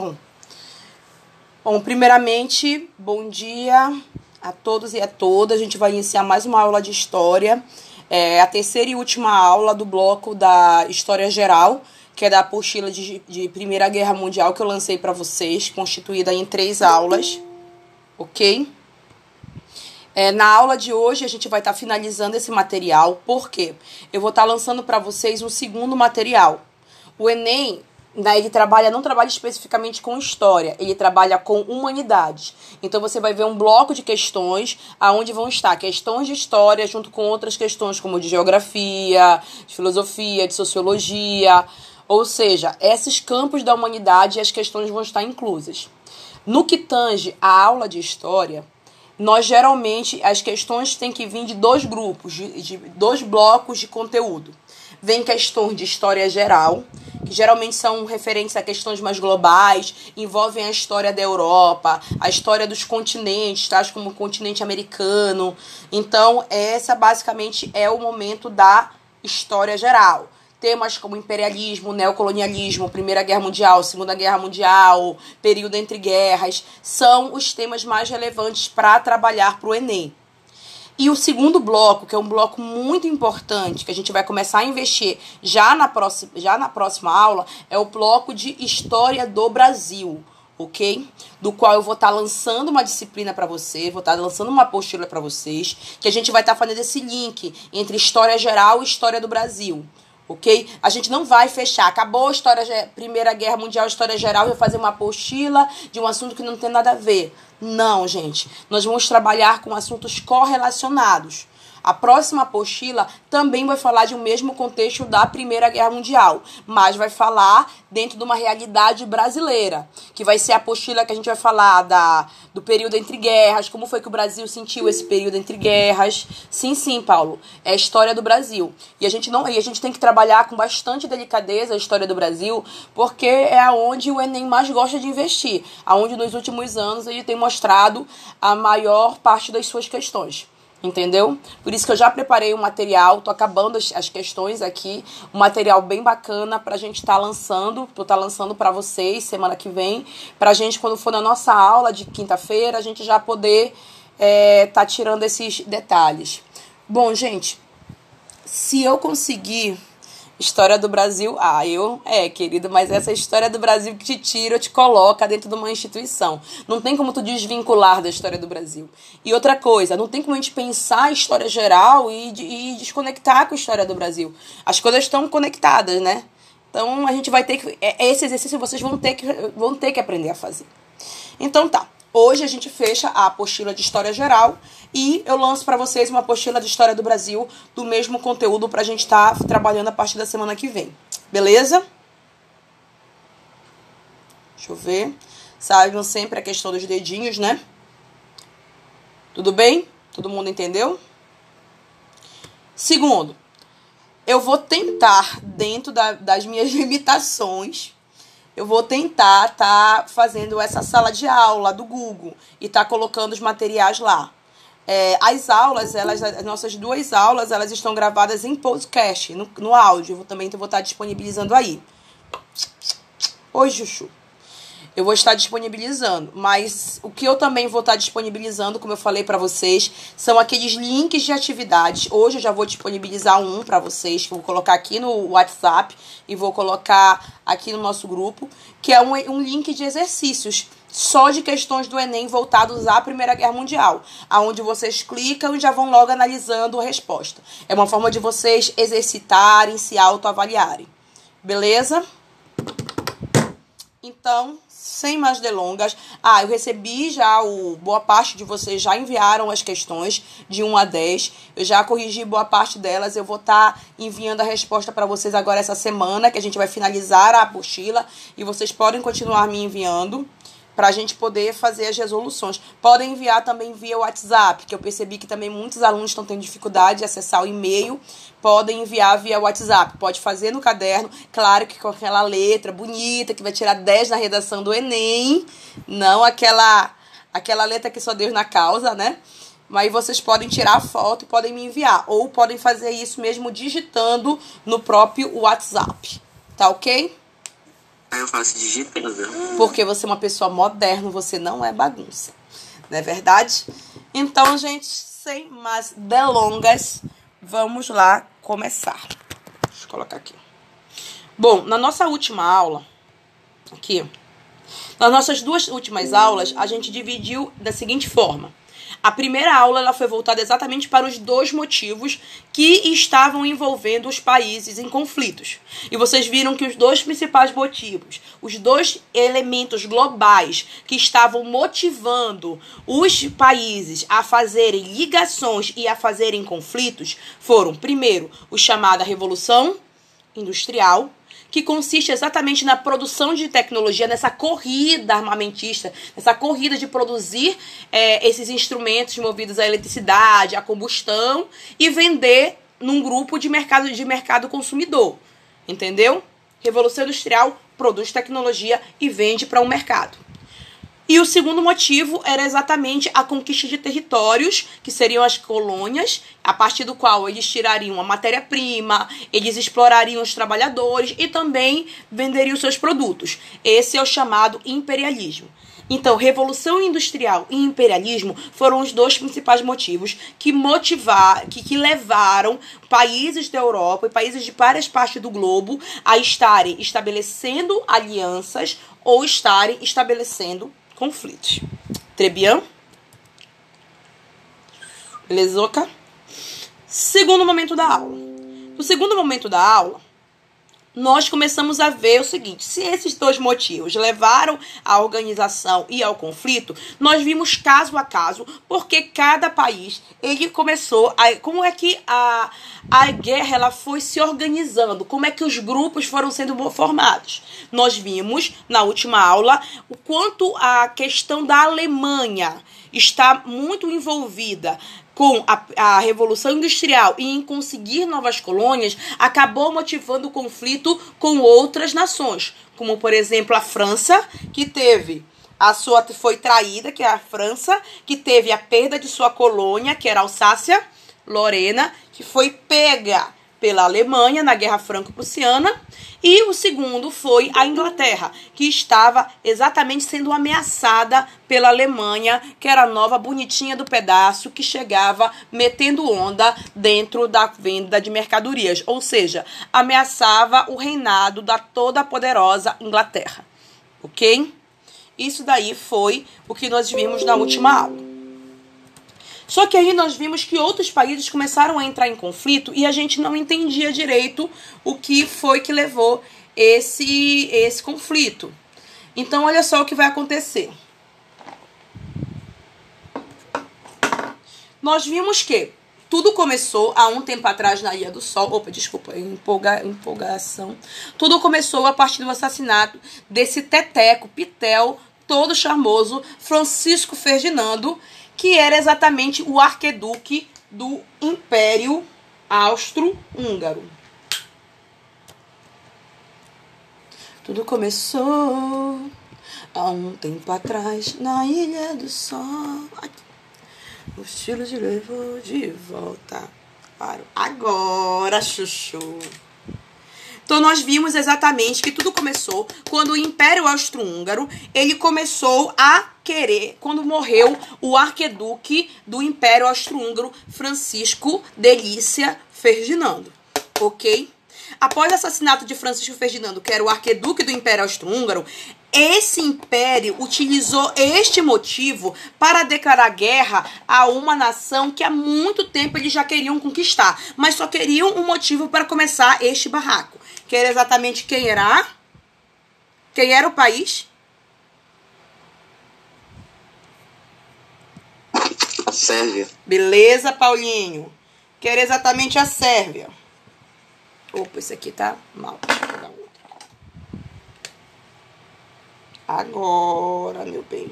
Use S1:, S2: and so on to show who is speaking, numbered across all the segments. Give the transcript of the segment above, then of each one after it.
S1: Bom, bom, primeiramente, bom dia a todos e a todas. A gente vai iniciar mais uma aula de história. É a terceira e última aula do bloco da História Geral, que é da apostila de, de Primeira Guerra Mundial que eu lancei para vocês, constituída em três aulas, ok? É, na aula de hoje a gente vai estar tá finalizando esse material, porque eu vou estar tá lançando para vocês um segundo material. O Enem né, ele trabalha, não trabalha especificamente com história, ele trabalha com humanidades. Então você vai ver um bloco de questões aonde vão estar questões de história junto com outras questões como de geografia, de filosofia, de sociologia, ou seja, esses campos da humanidade as questões vão estar inclusas. No que tange a aula de história, nós geralmente as questões têm que vir de dois grupos, de, de dois blocos de conteúdo. Vem questões de história geral, que geralmente são referentes a questões mais globais, envolvem a história da Europa, a história dos continentes, tais como o continente americano. Então, essa basicamente é o momento da história geral. Temas como imperialismo, neocolonialismo, Primeira Guerra Mundial, Segunda Guerra Mundial, período entre guerras, são os temas mais relevantes para trabalhar para o Enem. E o segundo bloco, que é um bloco muito importante, que a gente vai começar a investir já na próxima, já na próxima aula, é o bloco de História do Brasil ok? Do qual eu vou estar tá lançando uma disciplina para você, vou estar tá lançando uma apostila para vocês, que a gente vai estar tá fazendo esse link entre história geral e história do Brasil ok? A gente não vai fechar. Acabou a história, Primeira Guerra Mundial, história geral, e fazer uma apostila de um assunto que não tem nada a ver. Não, gente. Nós vamos trabalhar com assuntos correlacionados. A próxima apostila também vai falar de um mesmo contexto da Primeira Guerra Mundial, mas vai falar dentro de uma realidade brasileira, que vai ser a apostila que a gente vai falar da, do período entre guerras, como foi que o Brasil sentiu esse período entre guerras. Sim, sim, Paulo, é a história do Brasil. E a gente não, e a gente tem que trabalhar com bastante delicadeza a história do Brasil, porque é aonde o ENEM mais gosta de investir, aonde nos últimos anos ele tem mostrado a maior parte das suas questões entendeu? Por isso que eu já preparei o um material, tô acabando as, as, questões aqui, um material bem bacana pra gente estar tá lançando, tô tá lançando para vocês semana que vem, pra gente quando for na nossa aula de quinta-feira, a gente já poder é, tá tirando esses detalhes. Bom, gente, se eu conseguir História do Brasil, ah, eu, é, querido, mas essa história do Brasil que te tira, te coloca dentro de uma instituição. Não tem como tu desvincular da história do Brasil. E outra coisa, não tem como a gente pensar a história geral e, e desconectar com a história do Brasil. As coisas estão conectadas, né? Então a gente vai ter que. É, esse exercício vocês vão ter que, vão ter que aprender a fazer. Então tá. Hoje a gente fecha a apostila de História Geral e eu lanço para vocês uma apostila de História do Brasil do mesmo conteúdo para a gente estar tá trabalhando a partir da semana que vem. Beleza? Deixa eu ver. Saibam sempre a questão dos dedinhos, né? Tudo bem? Todo mundo entendeu? Segundo, eu vou tentar, dentro da, das minhas limitações, eu vou tentar tá fazendo essa sala de aula do Google e tá colocando os materiais lá. É, as aulas, elas, as nossas duas aulas, elas estão gravadas em podcast, no, no áudio. Eu também vou estar disponibilizando aí. Oi, Chuchu eu vou estar disponibilizando. Mas o que eu também vou estar disponibilizando, como eu falei para vocês, são aqueles links de atividades. Hoje eu já vou disponibilizar um para vocês, que eu vou colocar aqui no WhatsApp e vou colocar aqui no nosso grupo, que é um, um link de exercícios só de questões do Enem voltados à Primeira Guerra Mundial, aonde vocês clicam e já vão logo analisando a resposta. É uma forma de vocês exercitarem, se autoavaliarem. Beleza? Então, sem mais delongas. Ah, eu recebi já o. Boa parte de vocês já enviaram as questões de 1 a 10. Eu já corrigi boa parte delas. Eu vou estar tá enviando a resposta para vocês agora essa semana, que a gente vai finalizar a apostila. E vocês podem continuar me enviando para a gente poder fazer as resoluções. Podem enviar também via WhatsApp, que eu percebi que também muitos alunos estão tendo dificuldade de acessar o e-mail. Podem enviar via WhatsApp. Pode fazer no caderno, claro que com aquela letra bonita que vai tirar 10 na redação do Enem, não aquela aquela letra que só Deus na causa, né? Mas vocês podem tirar a foto e podem me enviar. Ou podem fazer isso mesmo digitando no próprio WhatsApp. Tá ok?
S2: Aí eu faço digitando.
S1: Porque você é uma pessoa moderna, você não é bagunça. Não é verdade? Então, gente, sem mais delongas, vamos lá começar. Deixa eu colocar aqui. Bom, na nossa última aula, aqui, nas nossas duas últimas aulas, a gente dividiu da seguinte forma. A primeira aula ela foi voltada exatamente para os dois motivos que estavam envolvendo os países em conflitos. E vocês viram que os dois principais motivos, os dois elementos globais que estavam motivando os países a fazerem ligações e a fazerem conflitos foram, primeiro, o chamada Revolução Industrial, que consiste exatamente na produção de tecnologia, nessa corrida armamentista, nessa corrida de produzir é, esses instrumentos movidos à eletricidade, à combustão e vender num grupo de mercado de mercado consumidor. Entendeu? Revolução Industrial produz tecnologia e vende para um mercado. E o segundo motivo era exatamente a conquista de territórios, que seriam as colônias, a partir do qual eles tirariam a matéria-prima, eles explorariam os trabalhadores e também venderiam seus produtos. Esse é o chamado imperialismo. Então, revolução industrial e imperialismo foram os dois principais motivos que motivaram, que, que levaram países da Europa e países de várias partes do globo a estarem estabelecendo alianças ou estarem estabelecendo conflitos. Trebian? Belezoca? Segundo momento da aula. No segundo momento da aula, nós começamos a ver o seguinte: se esses dois motivos levaram à organização e ao conflito, nós vimos caso a caso, porque cada país ele começou a, como é que a, a guerra ela foi se organizando, como é que os grupos foram sendo formados. Nós vimos na última aula o quanto a questão da Alemanha está muito envolvida com a, a, Revolução Industrial e em conseguir novas colônias, acabou motivando o conflito com outras nações, como por exemplo a França, que teve a sua foi traída, que é a França, que teve a perda de sua colônia, que era Alsácia Lorena, que foi pega pela Alemanha na Guerra Franco-Prussiana, e o segundo foi a Inglaterra, que estava exatamente sendo ameaçada pela Alemanha, que era a nova bonitinha do pedaço que chegava metendo onda dentro da venda de mercadorias, ou seja, ameaçava o reinado da toda poderosa Inglaterra. OK? Isso daí foi o que nós vimos na última aula. Só que aí nós vimos que outros países começaram a entrar em conflito e a gente não entendia direito o que foi que levou esse, esse conflito. Então, olha só o que vai acontecer. Nós vimos que tudo começou há um tempo atrás na Ilha do Sol. Opa, desculpa, empolga, empolgação. Tudo começou a partir do assassinato desse teteco, pitel, todo charmoso, Francisco Ferdinando, que era exatamente o arqueduque do Império Austro-Húngaro. Tudo começou há um tempo atrás na Ilha do Sol. O estilo te levou de volta agora, chuchu. Então nós vimos exatamente que tudo começou quando o Império Austro-Húngaro, ele começou a querer, quando morreu o arqueduque do Império Austro-Húngaro, Francisco Delícia Ferdinando. OK? Após o assassinato de Francisco Ferdinando, que era o arqueduque do Império Austro-Húngaro, esse império utilizou este motivo para declarar guerra a uma nação que há muito tempo eles já queriam conquistar, mas só queriam um motivo para começar este barraco que era exatamente quem era? Quem era o país?
S2: A Sérvia.
S1: Beleza, Paulinho. Que era exatamente a Sérvia. Opa, esse aqui tá mal. Deixa eu pegar outro. Agora, meu bem.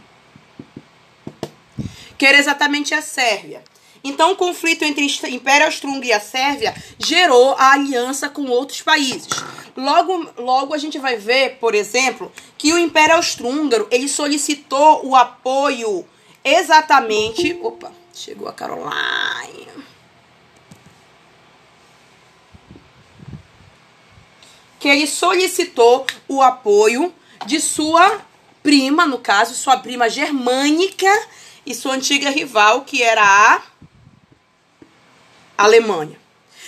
S1: Que era exatamente a Sérvia. Então, o conflito entre o Império Austro-Húngaro e a Sérvia gerou a aliança com outros países. Logo, logo a gente vai ver, por exemplo, que o Império Austro-Húngaro ele solicitou o apoio exatamente. Opa, chegou a Caroline. que ele solicitou o apoio de sua prima, no caso, sua prima germânica e sua antiga rival, que era a Alemanha.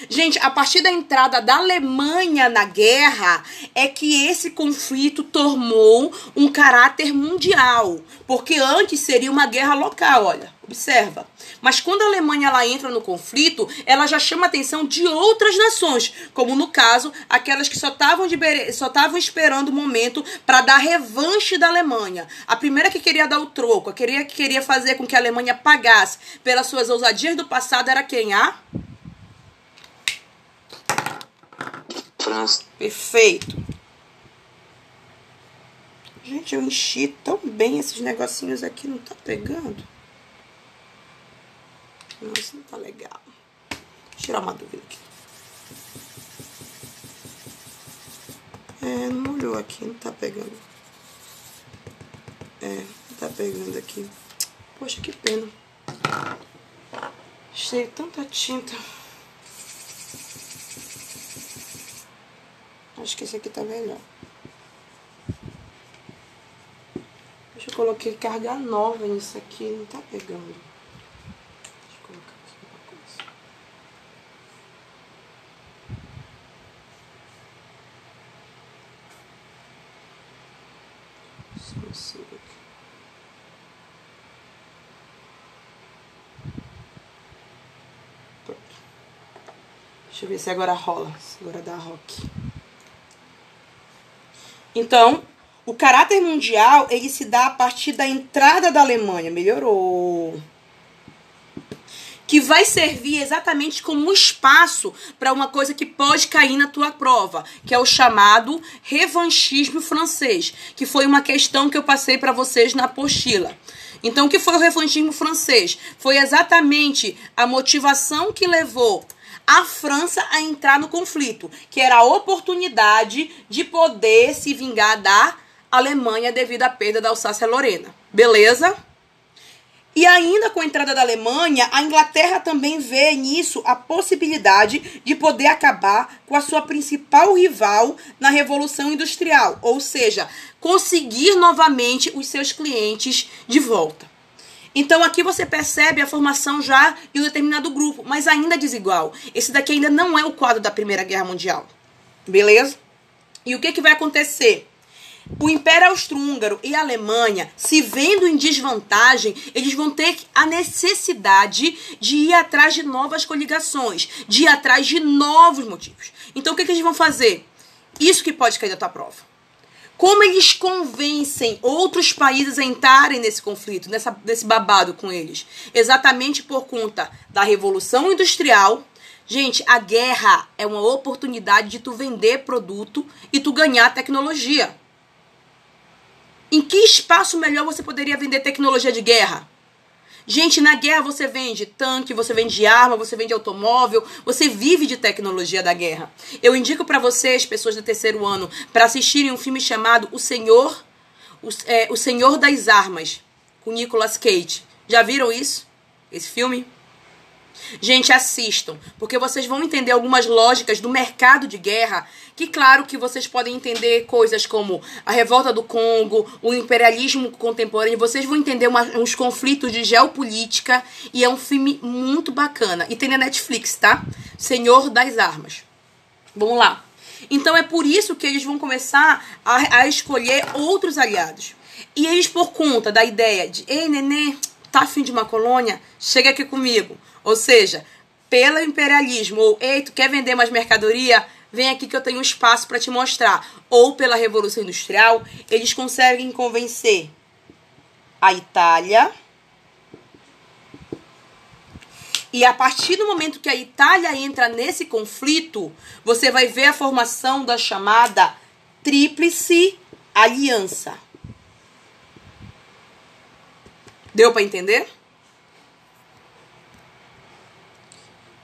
S1: Gente, a partir da entrada da Alemanha na guerra é que esse conflito tomou um caráter mundial, porque antes seria uma guerra local, olha, observa. Mas quando a Alemanha ela entra no conflito, ela já chama a atenção de outras nações, como no caso, aquelas que só estavam só estavam esperando o momento para dar revanche da Alemanha. A primeira que queria dar o troco, a queria que queria fazer com que a Alemanha pagasse pelas suas ousadias do passado era quem? A
S2: França.
S1: Perfeito. Gente, eu enchi tão bem esses negocinhos aqui, não tá pegando? Não, isso não tá legal. Deixa tirar uma dúvida aqui. É, não molhou aqui, não tá pegando. É, não tá pegando aqui. Poxa, que pena. Achei tanta tinta. Acho que esse aqui tá melhor. Deixa eu coloquei carga nova nisso aqui, não tá pegando. Deixa eu colocar aqui uma coisa. Só um segundo aqui. Pronto. Deixa eu ver se agora rola. Se agora dá rock. Então, o caráter mundial, ele se dá a partir da entrada da Alemanha. Melhorou. Que vai servir exatamente como um espaço para uma coisa que pode cair na tua prova, que é o chamado revanchismo francês, que foi uma questão que eu passei para vocês na apostila. Então, o que foi o revanchismo francês? Foi exatamente a motivação que levou a França a entrar no conflito, que era a oportunidade de poder se vingar da Alemanha devido à perda da Alsácia-Lorena. Beleza? E ainda com a entrada da Alemanha, a Inglaterra também vê nisso a possibilidade de poder acabar com a sua principal rival na Revolução Industrial, ou seja, conseguir novamente os seus clientes de volta. Então aqui você percebe a formação já de um determinado grupo, mas ainda desigual. Esse daqui ainda não é o quadro da Primeira Guerra Mundial. Beleza? E o que, que vai acontecer? O Império Austro-Húngaro e a Alemanha, se vendo em desvantagem, eles vão ter a necessidade de ir atrás de novas coligações, de ir atrás de novos motivos. Então, o que, que eles vão fazer? Isso que pode cair da tua prova. Como eles convencem outros países a entrarem nesse conflito, nessa, nesse babado com eles? Exatamente por conta da Revolução Industrial. Gente, a guerra é uma oportunidade de tu vender produto e tu ganhar tecnologia. Em que espaço melhor você poderia vender tecnologia de guerra? Gente, na guerra você vende tanque, você vende arma, você vende automóvel, você vive de tecnologia da guerra. Eu indico para vocês, pessoas do terceiro ano, para assistirem um filme chamado O Senhor, o, é, o Senhor das Armas, com Nicolas Cage. Já viram isso? Esse filme? Gente, assistam, porque vocês vão entender algumas lógicas do mercado de guerra, que claro que vocês podem entender coisas como a revolta do Congo, o imperialismo contemporâneo, vocês vão entender uma, uns conflitos de geopolítica e é um filme muito bacana. E tem na Netflix, tá? Senhor das Armas. Vamos lá. Então é por isso que eles vão começar a, a escolher outros aliados. E eles, por conta da ideia de, ei, nenê, tá afim de uma colônia? Chega aqui comigo. Ou seja, pelo imperialismo, ou ei, tu quer vender mais mercadoria? Vem aqui que eu tenho espaço para te mostrar. Ou pela Revolução Industrial, eles conseguem convencer a Itália. E a partir do momento que a Itália entra nesse conflito, você vai ver a formação da chamada Tríplice Aliança. Deu para entender?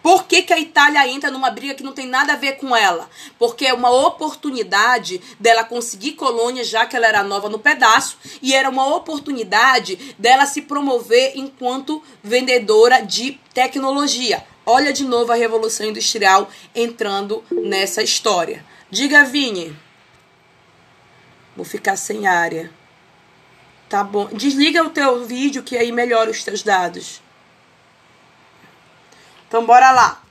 S1: Por que, que a Itália entra numa briga que não tem nada a ver com ela? Porque é uma oportunidade dela conseguir colônia, já que ela era nova no pedaço, e era uma oportunidade dela se promover enquanto vendedora de tecnologia. Olha de novo a Revolução Industrial entrando nessa história. Diga, Vini. Vou ficar sem área. Tá bom. Desliga o teu vídeo que aí melhora os teus dados. Então, bora lá.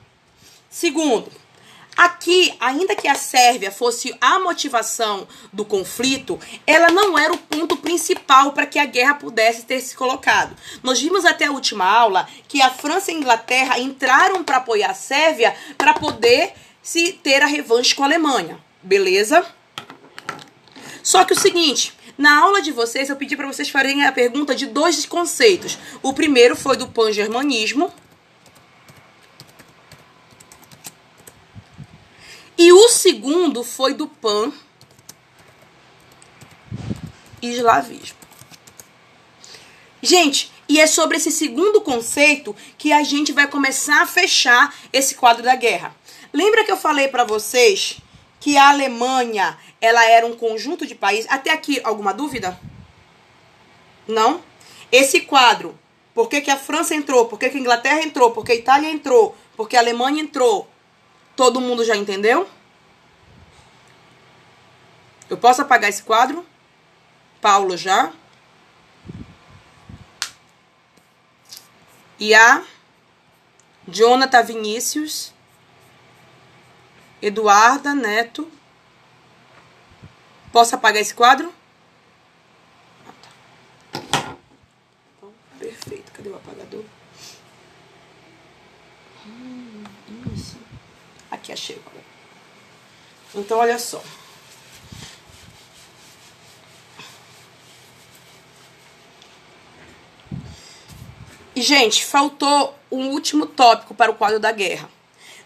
S1: Segundo, aqui, ainda que a Sérvia fosse a motivação do conflito, ela não era o ponto principal para que a guerra pudesse ter se colocado. Nós vimos até a última aula que a França e a Inglaterra entraram para apoiar a Sérvia para poder se ter a revanche com a Alemanha. Beleza? Só que o seguinte, na aula de vocês eu pedi para vocês fazerem a pergunta de dois conceitos. O primeiro foi do pan-germanismo, E o segundo foi do pan eslavismo. Gente, e é sobre esse segundo conceito que a gente vai começar a fechar esse quadro da guerra. Lembra que eu falei para vocês que a Alemanha, ela era um conjunto de países? Até aqui alguma dúvida? Não? Esse quadro, por que, que a França entrou? Por que, que a Inglaterra entrou? Por que a Itália entrou? Por que a Alemanha entrou? Todo mundo já entendeu? Eu posso apagar esse quadro? Paulo já. E a Jonathan Vinícius. Eduarda Neto. Posso apagar esse quadro? Ah, tá. Então, perfeito. Cadê o apagador? Hum, isso. Aqui achei. Então, olha só. E, gente, faltou um último tópico para o quadro da guerra.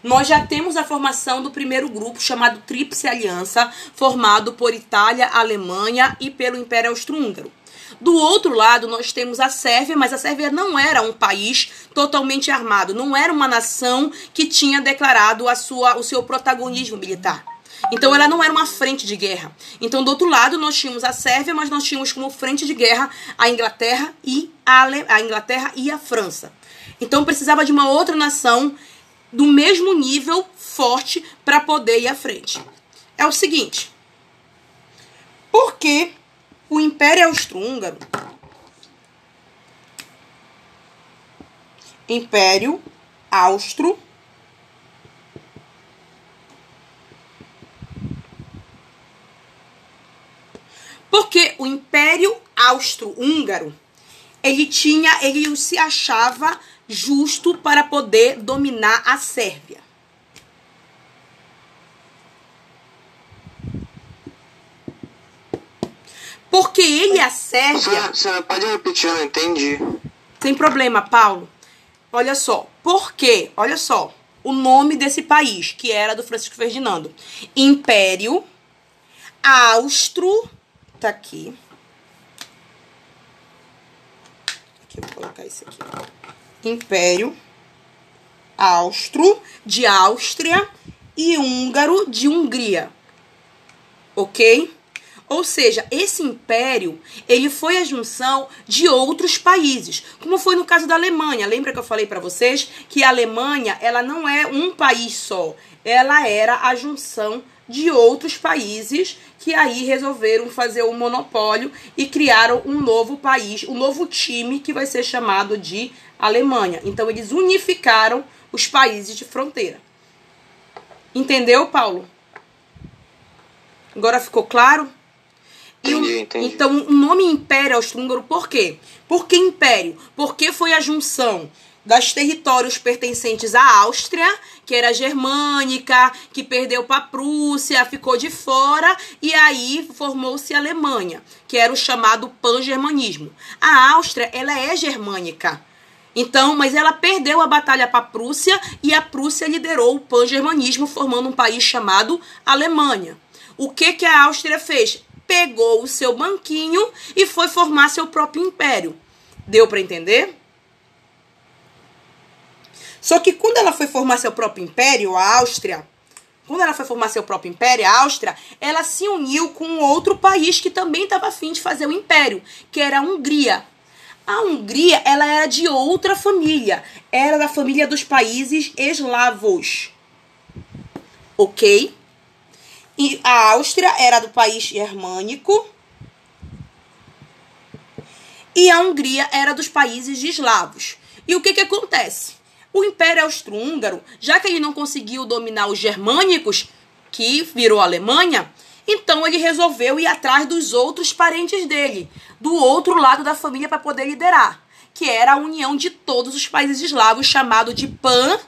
S1: Nós já temos a formação do primeiro grupo, chamado Tríplice Aliança, formado por Itália, Alemanha e pelo Império Austro-Húngaro. Do outro lado, nós temos a Sérvia, mas a Sérvia não era um país totalmente armado, não era uma nação que tinha declarado a sua, o seu protagonismo militar. Então ela não era uma frente de guerra. Então do outro lado nós tínhamos a Sérvia, mas nós tínhamos como frente de guerra a Inglaterra e a, Ale... a Inglaterra e a França. Então precisava de uma outra nação do mesmo nível forte para poder ir à frente. É o seguinte: por que o Império Austro-Húngaro Império Austro Porque o Império Austro-Húngaro, ele tinha, ele se achava justo para poder dominar a Sérvia. Porque ele e a Sérvia.
S2: Você pode repetir, eu não entendi.
S1: Tem problema, Paulo. Olha só. Por quê? Olha só. O nome desse país, que era do Francisco Ferdinando: Império Austro tá aqui. Aqui, eu vou colocar isso aqui. Império Austro de Áustria e Húngaro de Hungria. Ok? Ou seja, esse império, ele foi a junção de outros países, como foi no caso da Alemanha. Lembra que eu falei para vocês que a Alemanha, ela não é um país só, ela era a junção de outros países que aí resolveram fazer o um monopólio e criaram um novo país, um novo time que vai ser chamado de Alemanha. Então eles unificaram os países de fronteira. Entendeu, Paulo? Agora ficou claro?
S2: Entendi, entendi.
S1: Então, o nome Império Austro-Húngaro, por quê? Por que Império? Porque foi a junção das territórios pertencentes à Áustria, que era germânica, que perdeu para a Prússia, ficou de fora, e aí formou-se a Alemanha, que era o chamado pan-germanismo. A Áustria, ela é germânica. Então, mas ela perdeu a batalha para a Prússia e a Prússia liderou o pan-germanismo, formando um país chamado Alemanha. O que que a Áustria fez? Pegou o seu banquinho e foi formar seu próprio império. Deu para entender? Só que quando ela foi formar seu próprio império, a Áustria, quando ela foi formar seu próprio império, a Áustria, ela se uniu com outro país que também estava afim de fazer o império, que era a Hungria. A Hungria, ela era de outra família, era da família dos países eslavos. Ok? E a Áustria era do país germânico. E a Hungria era dos países eslavos. E o que, que acontece? O Império Austro-Húngaro, já que ele não conseguiu dominar os germânicos, que virou Alemanha, então ele resolveu ir atrás dos outros parentes dele, do outro lado da família para poder liderar, que era a união de todos os países eslavos, chamado de PAN.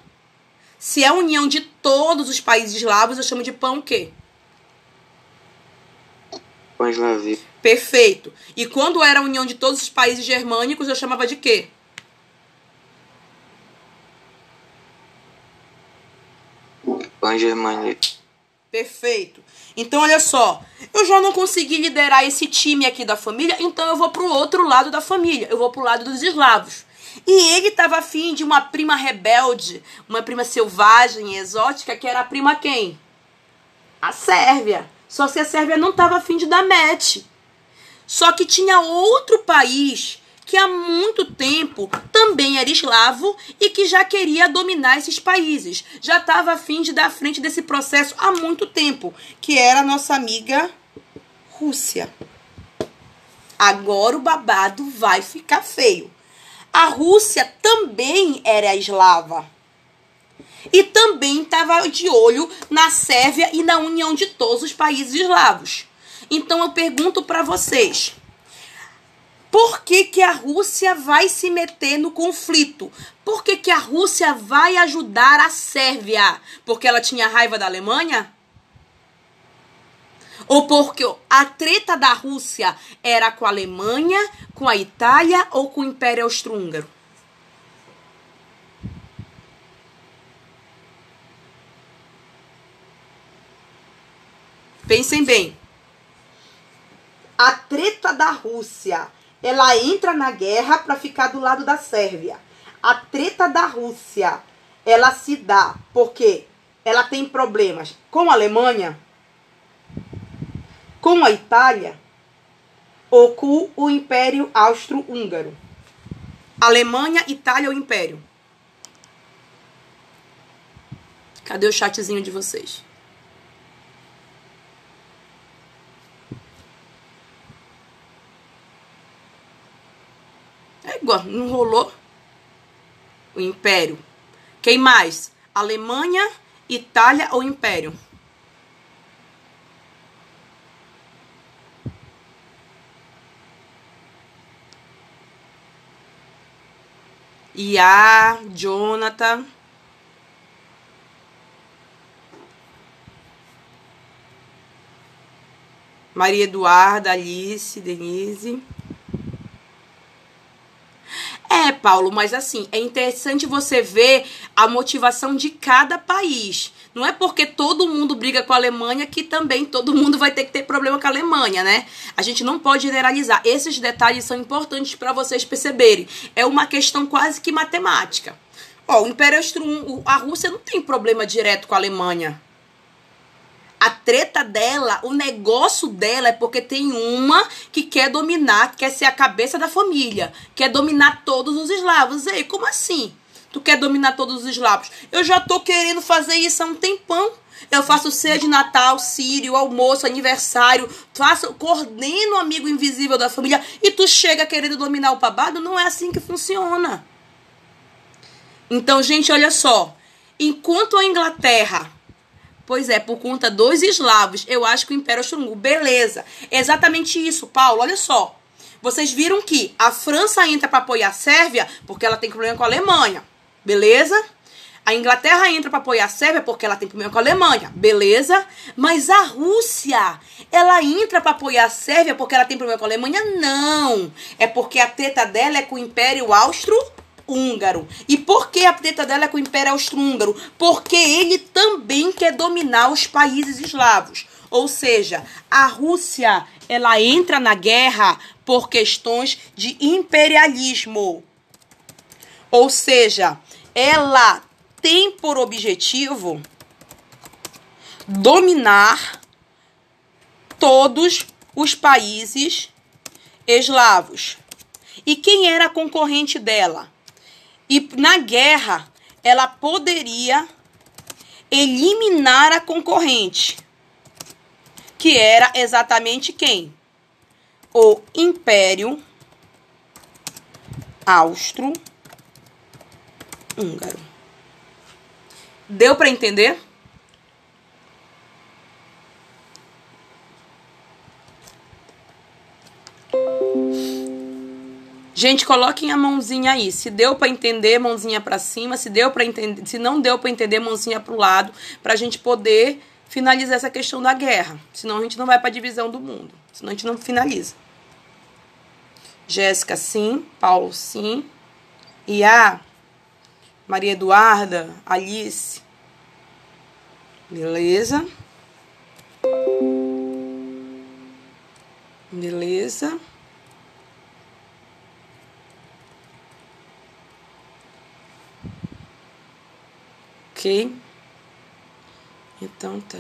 S1: Se é a união de todos os países eslavos, eu chamo de PAN o quê? Perfeito. E quando era a união de todos os países germânicos, eu chamava de quê?
S2: Pan-Germânia.
S1: Perfeito. Então, olha só. Eu já não consegui liderar esse time aqui da família, então eu vou pro outro lado da família. Eu vou pro lado dos eslavos. E ele estava afim de uma prima rebelde, uma prima selvagem, exótica, que era a prima quem? A Sérvia. Só que a Sérvia não estava afim de dar match. Só que tinha outro país que há muito tempo também era eslavo e que já queria dominar esses países. Já estava afim de dar frente desse processo há muito tempo, que era a nossa amiga Rússia. Agora o babado vai ficar feio. A Rússia também era eslava. E também estava de olho na Sérvia e na união de todos os países eslavos. Então eu pergunto para vocês: por que, que a Rússia vai se meter no conflito? Por que, que a Rússia vai ajudar a Sérvia? Porque ela tinha raiva da Alemanha? Ou porque a treta da Rússia era com a Alemanha, com a Itália ou com o Império Austro-Húngaro? Pensem bem. A treta da Rússia ela entra na guerra para ficar do lado da Sérvia. A treta da Rússia, ela se dá porque ela tem problemas com a Alemanha, com a Itália ou com o Império Austro-Húngaro. Alemanha, Itália ou Império? Cadê o chatzinho de vocês? Égua, não rolou? O Império. Quem mais? Alemanha, Itália ou Império? Iá, Jonathan. Maria Eduarda, Alice, Denise. É, Paulo, mas assim, é interessante você ver a motivação de cada país. Não é porque todo mundo briga com a Alemanha que também todo mundo vai ter que ter problema com a Alemanha, né? A gente não pode generalizar. Esses detalhes são importantes para vocês perceberem. É uma questão quase que matemática. Ó, o Império Austro, a Rússia não tem problema direto com a Alemanha. A treta dela, o negócio dela é porque tem uma que quer dominar, quer ser a cabeça da família, quer dominar todos os eslavos. Ei, como assim? Tu quer dominar todos os eslavos? Eu já tô querendo fazer isso há um tempão. Eu faço ceia de Natal, sírio, almoço, aniversário, faço, coordeno o amigo invisível da família e tu chega querendo dominar o babado? Não é assim que funciona. Então, gente, olha só. Enquanto a Inglaterra Pois é, por conta dos eslavos, eu acho que o Império Austro-Húngaro. Beleza. Exatamente isso, Paulo. Olha só. Vocês viram que a França entra para apoiar a Sérvia porque ela tem problema com a Alemanha. Beleza? A Inglaterra entra para apoiar a Sérvia porque ela tem problema com a Alemanha. Beleza? Mas a Rússia, ela entra para apoiar a Sérvia porque ela tem problema com a Alemanha? Não. É porque a treta dela é com o Império Austro-Húngaro húngaro. E por que a treta dela é com o Império Austro-Húngaro? Porque ele também quer dominar os países eslavos. Ou seja, a Rússia, ela entra na guerra por questões de imperialismo. Ou seja, ela tem por objetivo dominar todos os países eslavos. E quem era a concorrente dela? E na guerra, ela poderia eliminar a concorrente. que era exatamente quem? O Império Austro-Húngaro. Deu para entender? Gente, coloquem a mãozinha aí. Se deu para entender, mãozinha para cima. Se deu para entender, se não deu para entender, mãozinha para o lado, para a gente poder finalizar essa questão da guerra. Senão a gente não vai para a divisão do mundo. Senão a gente não finaliza. Jéssica, sim. Paulo, sim. A Maria Eduarda, Alice. Beleza. Beleza. Ok? Então tá.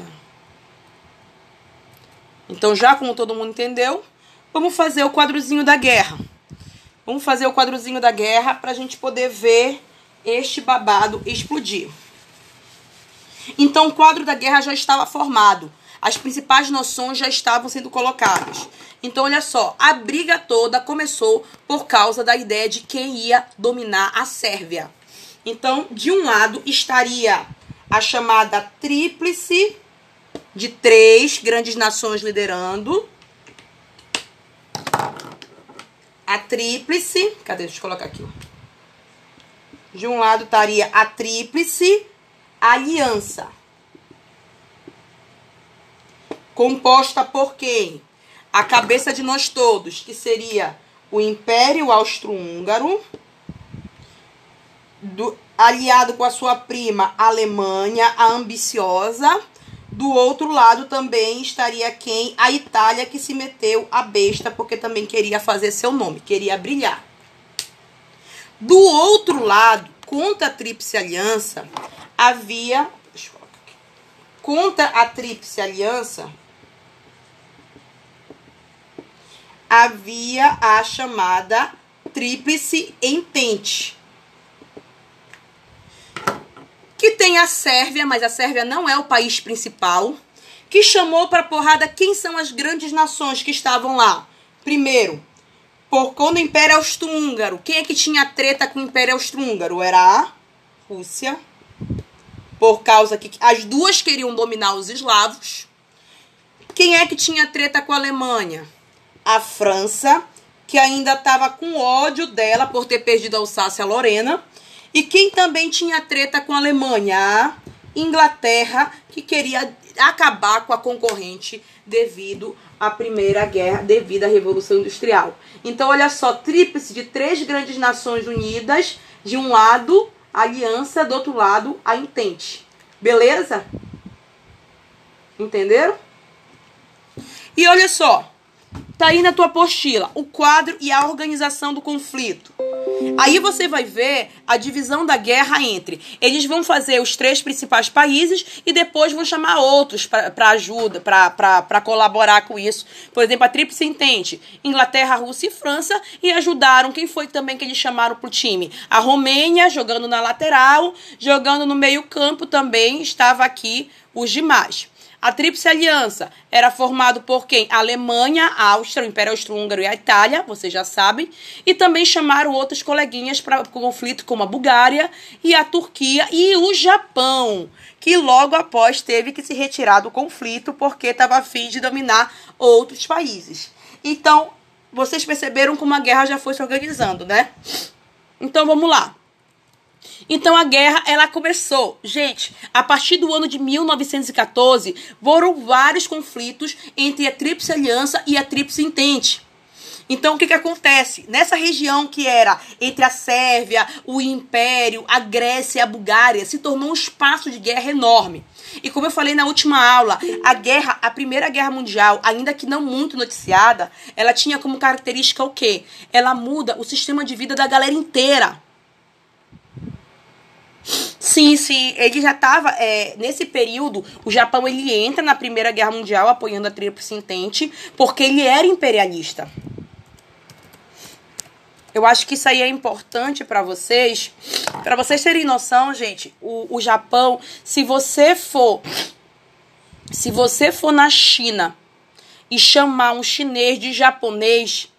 S1: Então, já como todo mundo entendeu, vamos fazer o quadrozinho da guerra. Vamos fazer o quadrozinho da guerra para a gente poder ver este babado explodir. Então, o quadro da guerra já estava formado. As principais noções já estavam sendo colocadas. Então, olha só, a briga toda começou por causa da ideia de quem ia dominar a Sérvia. Então, de um lado estaria a chamada tríplice de três grandes nações liderando. A tríplice, cadê? Deixa eu colocar aqui. De um lado estaria a tríplice aliança. Composta por quem? A cabeça de nós todos, que seria o Império Austro-Húngaro do, aliado com a sua prima Alemanha, a ambiciosa. Do outro lado também estaria quem? A Itália, que se meteu a besta, porque também queria fazer seu nome, queria brilhar. Do outro lado, contra a Tríplice Aliança, havia. Contra a Tríplice Aliança, havia a chamada Tríplice Entente que tem a Sérvia, mas a Sérvia não é o país principal, que chamou para porrada quem são as grandes nações que estavam lá. Primeiro, por quando o Império Austro-Húngaro, quem é que tinha treta com o Império Austro-Húngaro? Era a Rússia, por causa que as duas queriam dominar os eslavos. Quem é que tinha treta com a Alemanha? A França, que ainda estava com ódio dela por ter perdido a Alsácia-Lorena e quem também tinha treta com a Alemanha? A Inglaterra, que queria acabar com a concorrente devido à Primeira Guerra, devido à Revolução Industrial. Então, olha só, tríplice de três grandes nações unidas, de um lado, a aliança, do outro lado, a entente. Beleza? Entenderam? E olha só, tá aí na tua apostila o quadro e a organização do conflito. Aí você vai ver a divisão da guerra entre. Eles vão fazer os três principais países e depois vão chamar outros para ajuda, para colaborar com isso. Por exemplo, a Tríplice Entente: Inglaterra, Rússia e França. E ajudaram. Quem foi também que eles chamaram pro time? A Romênia, jogando na lateral, jogando no meio-campo também estava aqui os demais. A Tríplice Aliança era formado por quem? A Alemanha, a Áustria, o Império Austro-Húngaro e a Itália, vocês já sabem. E também chamaram outros coleguinhas para o conflito, como a Bulgária e a Turquia e o Japão, que logo após teve que se retirar do conflito porque estava afim de dominar outros países. Então, vocês perceberam como a guerra já foi se organizando, né? Então, vamos lá. Então a guerra ela começou, gente, a partir do ano de 1914, foram vários conflitos entre a Tríplice Aliança e a Tríplice Entente. Então, o que, que acontece? Nessa região que era entre a Sérvia, o Império, a Grécia e a Bulgária, se tornou um espaço de guerra enorme. E como eu falei na última aula, a guerra, a Primeira Guerra Mundial, ainda que não muito noticiada, ela tinha como característica o quê? Ela muda o sistema de vida da galera inteira. Sim, sim. Ele já estava é, nesse período. O Japão ele entra na Primeira Guerra Mundial apoiando a Tríplice Entente porque ele era imperialista. Eu acho que isso aí é importante para vocês, para vocês terem noção, gente. O, o Japão, se você for, se você for na China e chamar um chinês de japonês,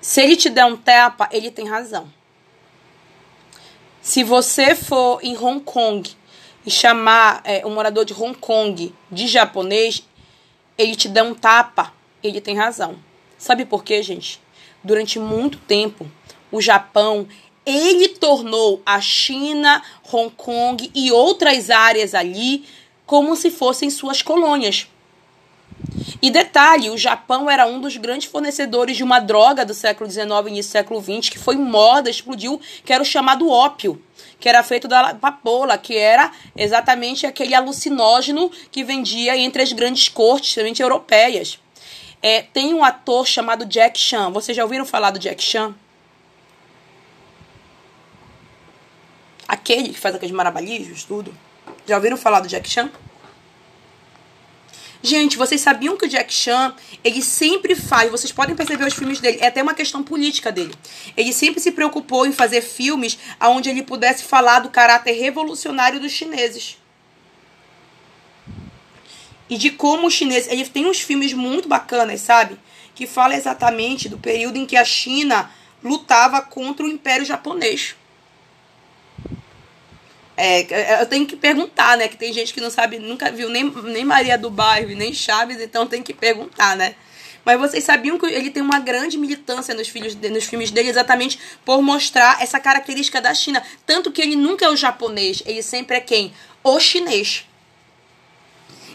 S1: se ele te der um tapa, ele tem razão. Se você for em Hong Kong e chamar é, um morador de Hong Kong de japonês, ele te der um tapa, ele tem razão. Sabe por quê, gente? Durante muito tempo, o Japão ele tornou a China, Hong Kong e outras áreas ali como se fossem suas colônias. E detalhe, o Japão era um dos grandes fornecedores de uma droga do século XIX e início do século XX, que foi moda, explodiu, que era o chamado ópio, que era feito da papoula, que era exatamente aquele alucinógeno que vendia entre as grandes cortes, principalmente europeias. É, tem um ator chamado Jack Chan. Vocês já ouviram falar do Jack Chan? Aquele que faz aqueles maravilhos, tudo. Já ouviram falar do Jack Chan? Gente, vocês sabiam que o Jack Chan, ele sempre faz, vocês podem perceber os filmes dele, é até uma questão política dele. Ele sempre se preocupou em fazer filmes onde ele pudesse falar do caráter revolucionário dos chineses. E de como os chineses, ele tem uns filmes muito bacanas, sabe? Que fala exatamente do período em que a China lutava contra o Império Japonês. É, eu tenho que perguntar, né? Que tem gente que não sabe, nunca viu nem, nem Maria do Bairro, nem Chaves, então tem que perguntar, né? Mas vocês sabiam que ele tem uma grande militância nos, filhos, nos filmes dele exatamente por mostrar essa característica da China. Tanto que ele nunca é o japonês, ele sempre é quem? O chinês.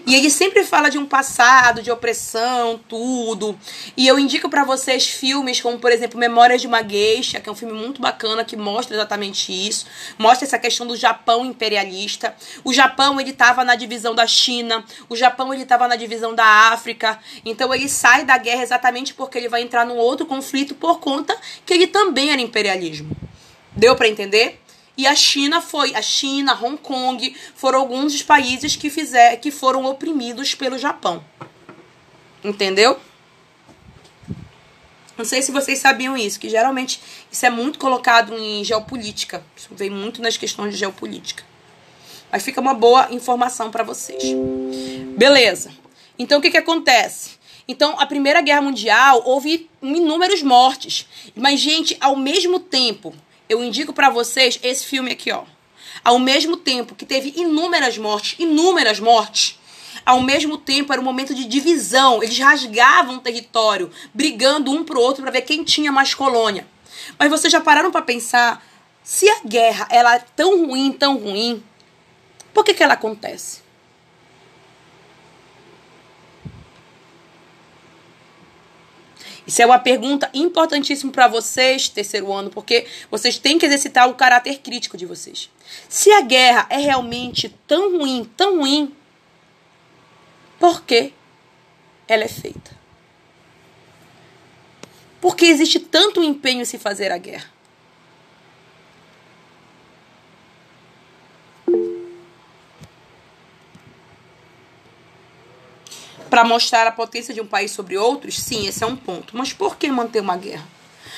S1: E ele sempre fala de um passado, de opressão, tudo. E eu indico para vocês filmes como, por exemplo, Memórias de uma Geisha, que é um filme muito bacana que mostra exatamente isso. Mostra essa questão do Japão imperialista. O Japão, ele tava na divisão da China. O Japão, ele tava na divisão da África. Então ele sai da guerra exatamente porque ele vai entrar num outro conflito por conta que ele também era imperialismo. Deu para entender? E a China foi, a China, Hong Kong, foram alguns dos países que fizer, que foram oprimidos pelo Japão. Entendeu? Não sei se vocês sabiam isso, que geralmente isso é muito colocado em geopolítica. Isso vem muito nas questões de geopolítica. Mas fica uma boa informação para vocês. Beleza. Então o que que acontece? Então, a Primeira Guerra Mundial houve inúmeras mortes. Mas, gente, ao mesmo tempo eu indico para vocês esse filme aqui, ó. Ao mesmo tempo que teve inúmeras mortes, inúmeras mortes, ao mesmo tempo era um momento de divisão. Eles rasgavam o território, brigando um pro outro para ver quem tinha mais colônia. Mas vocês já pararam para pensar se a guerra ela é tão ruim, tão ruim, por que que ela acontece? Isso é uma pergunta importantíssima para vocês, terceiro ano, porque vocês têm que exercitar o caráter crítico de vocês. Se a guerra é realmente tão ruim, tão ruim, por que ela é feita? Por que existe tanto empenho em se fazer a guerra? Para mostrar a potência de um país sobre outros? Sim, esse é um ponto. Mas por que manter uma guerra?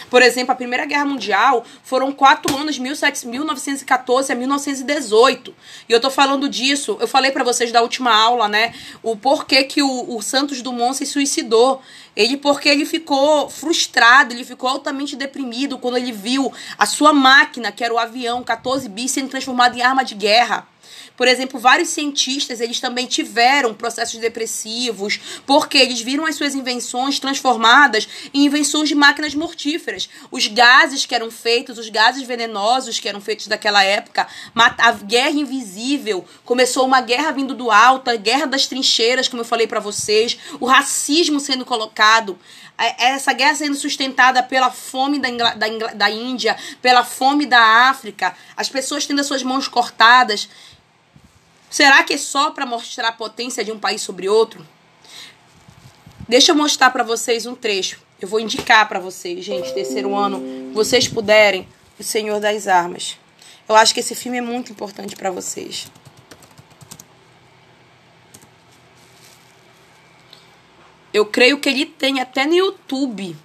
S1: Por exemplo, a Primeira Guerra Mundial foram quatro anos, 1914 a 1918. E eu tô falando disso, eu falei para vocês da última aula, né? O porquê que o, o Santos Dumont se suicidou. Ele, porque ele ficou frustrado, ele ficou altamente deprimido quando ele viu a sua máquina, que era o avião 14 bis, sendo transformado em arma de guerra. Por exemplo, vários cientistas, eles também tiveram processos depressivos, porque eles viram as suas invenções transformadas em invenções de máquinas mortíferas. Os gases que eram feitos, os gases venenosos que eram feitos daquela época, a guerra invisível, começou uma guerra vindo do alto, a guerra das trincheiras, como eu falei para vocês, o racismo sendo colocado, essa guerra sendo sustentada pela fome da, da, da Índia, pela fome da África, as pessoas tendo as suas mãos cortadas. Será que é só para mostrar a potência de um país sobre outro? Deixa eu mostrar para vocês um trecho. Eu vou indicar para vocês, gente, terceiro ano, vocês puderem, O Senhor das Armas. Eu acho que esse filme é muito importante para vocês. Eu creio que ele tem até no YouTube.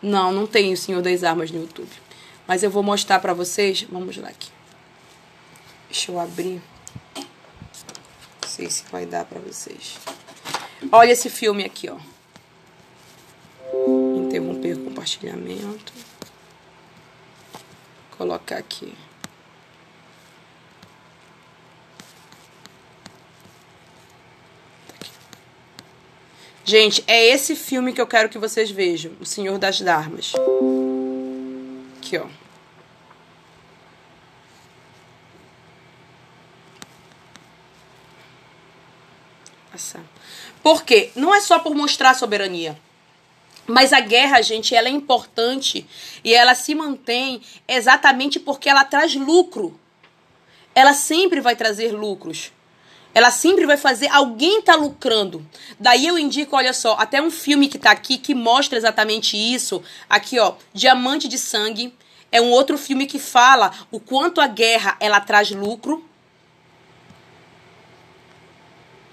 S1: Não, não tem o Senhor das Armas no YouTube. Mas eu vou mostrar para vocês. Vamos lá aqui. Deixa eu abrir. Não sei se vai dar para vocês. Olha esse filme aqui, ó. Interromper o compartilhamento. Colocar aqui. Gente, é esse filme que eu quero que vocês vejam. O Senhor das Darmas. Aqui, ó. Por quê? Não é só por mostrar soberania. Mas a guerra, gente, ela é importante e ela se mantém exatamente porque ela traz lucro. Ela sempre vai trazer lucros. Ela sempre vai fazer alguém tá lucrando. Daí eu indico, olha só, até um filme que tá aqui que mostra exatamente isso. Aqui, ó, Diamante de Sangue. É um outro filme que fala o quanto a guerra ela traz lucro.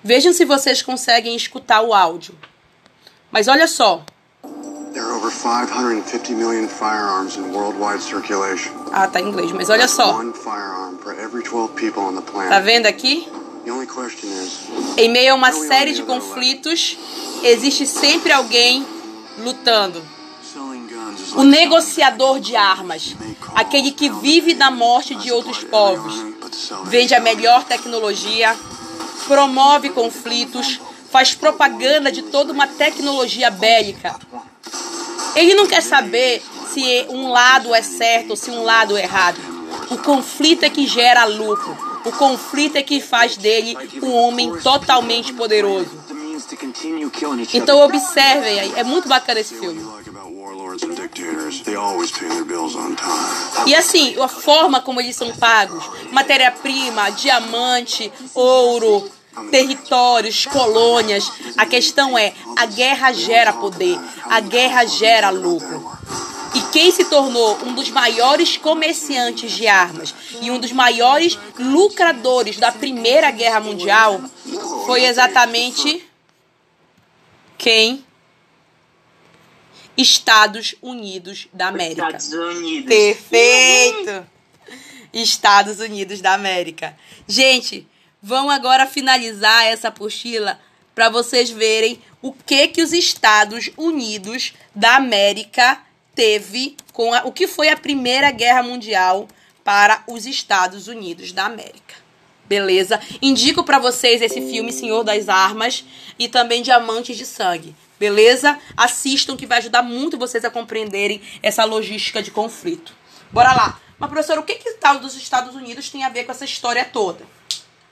S1: Vejam se vocês conseguem escutar o áudio. Mas olha só.
S3: There are over 550 million firearms in worldwide circulation.
S1: Ah, tá em inglês, mas olha só.
S3: One firearm for every 12 people on the planet.
S1: Tá vendo aqui? Em meio a uma série de conflitos, existe sempre alguém lutando. O negociador de armas, aquele que vive da morte de outros povos, vende a melhor tecnologia, promove conflitos, faz propaganda de toda uma tecnologia bélica. Ele não quer saber se um lado é certo ou se um lado é errado. O conflito é que gera lucro. O conflito é que faz dele um homem totalmente poderoso. Então observem aí, é muito bacana esse filme. E assim, a forma como eles são pagos, matéria-prima, diamante, ouro, territórios, colônias. A questão é, a guerra gera poder, a guerra gera lucro. E quem se tornou um dos maiores comerciantes de armas e um dos maiores lucradores da Primeira Guerra Mundial foi exatamente quem? Estados Unidos da América.
S4: Estados Unidos.
S1: Perfeito! Estados Unidos da América. Gente, vamos agora finalizar essa apostila para vocês verem o que que os Estados Unidos da América teve com a, o que foi a Primeira Guerra Mundial para os Estados Unidos da América. Beleza? Indico para vocês esse filme Senhor das Armas e também Diamantes de Sangue. Beleza? Assistam que vai ajudar muito vocês a compreenderem essa logística de conflito. Bora lá. Mas, professor, o que que tal dos Estados Unidos tem a ver com essa história toda?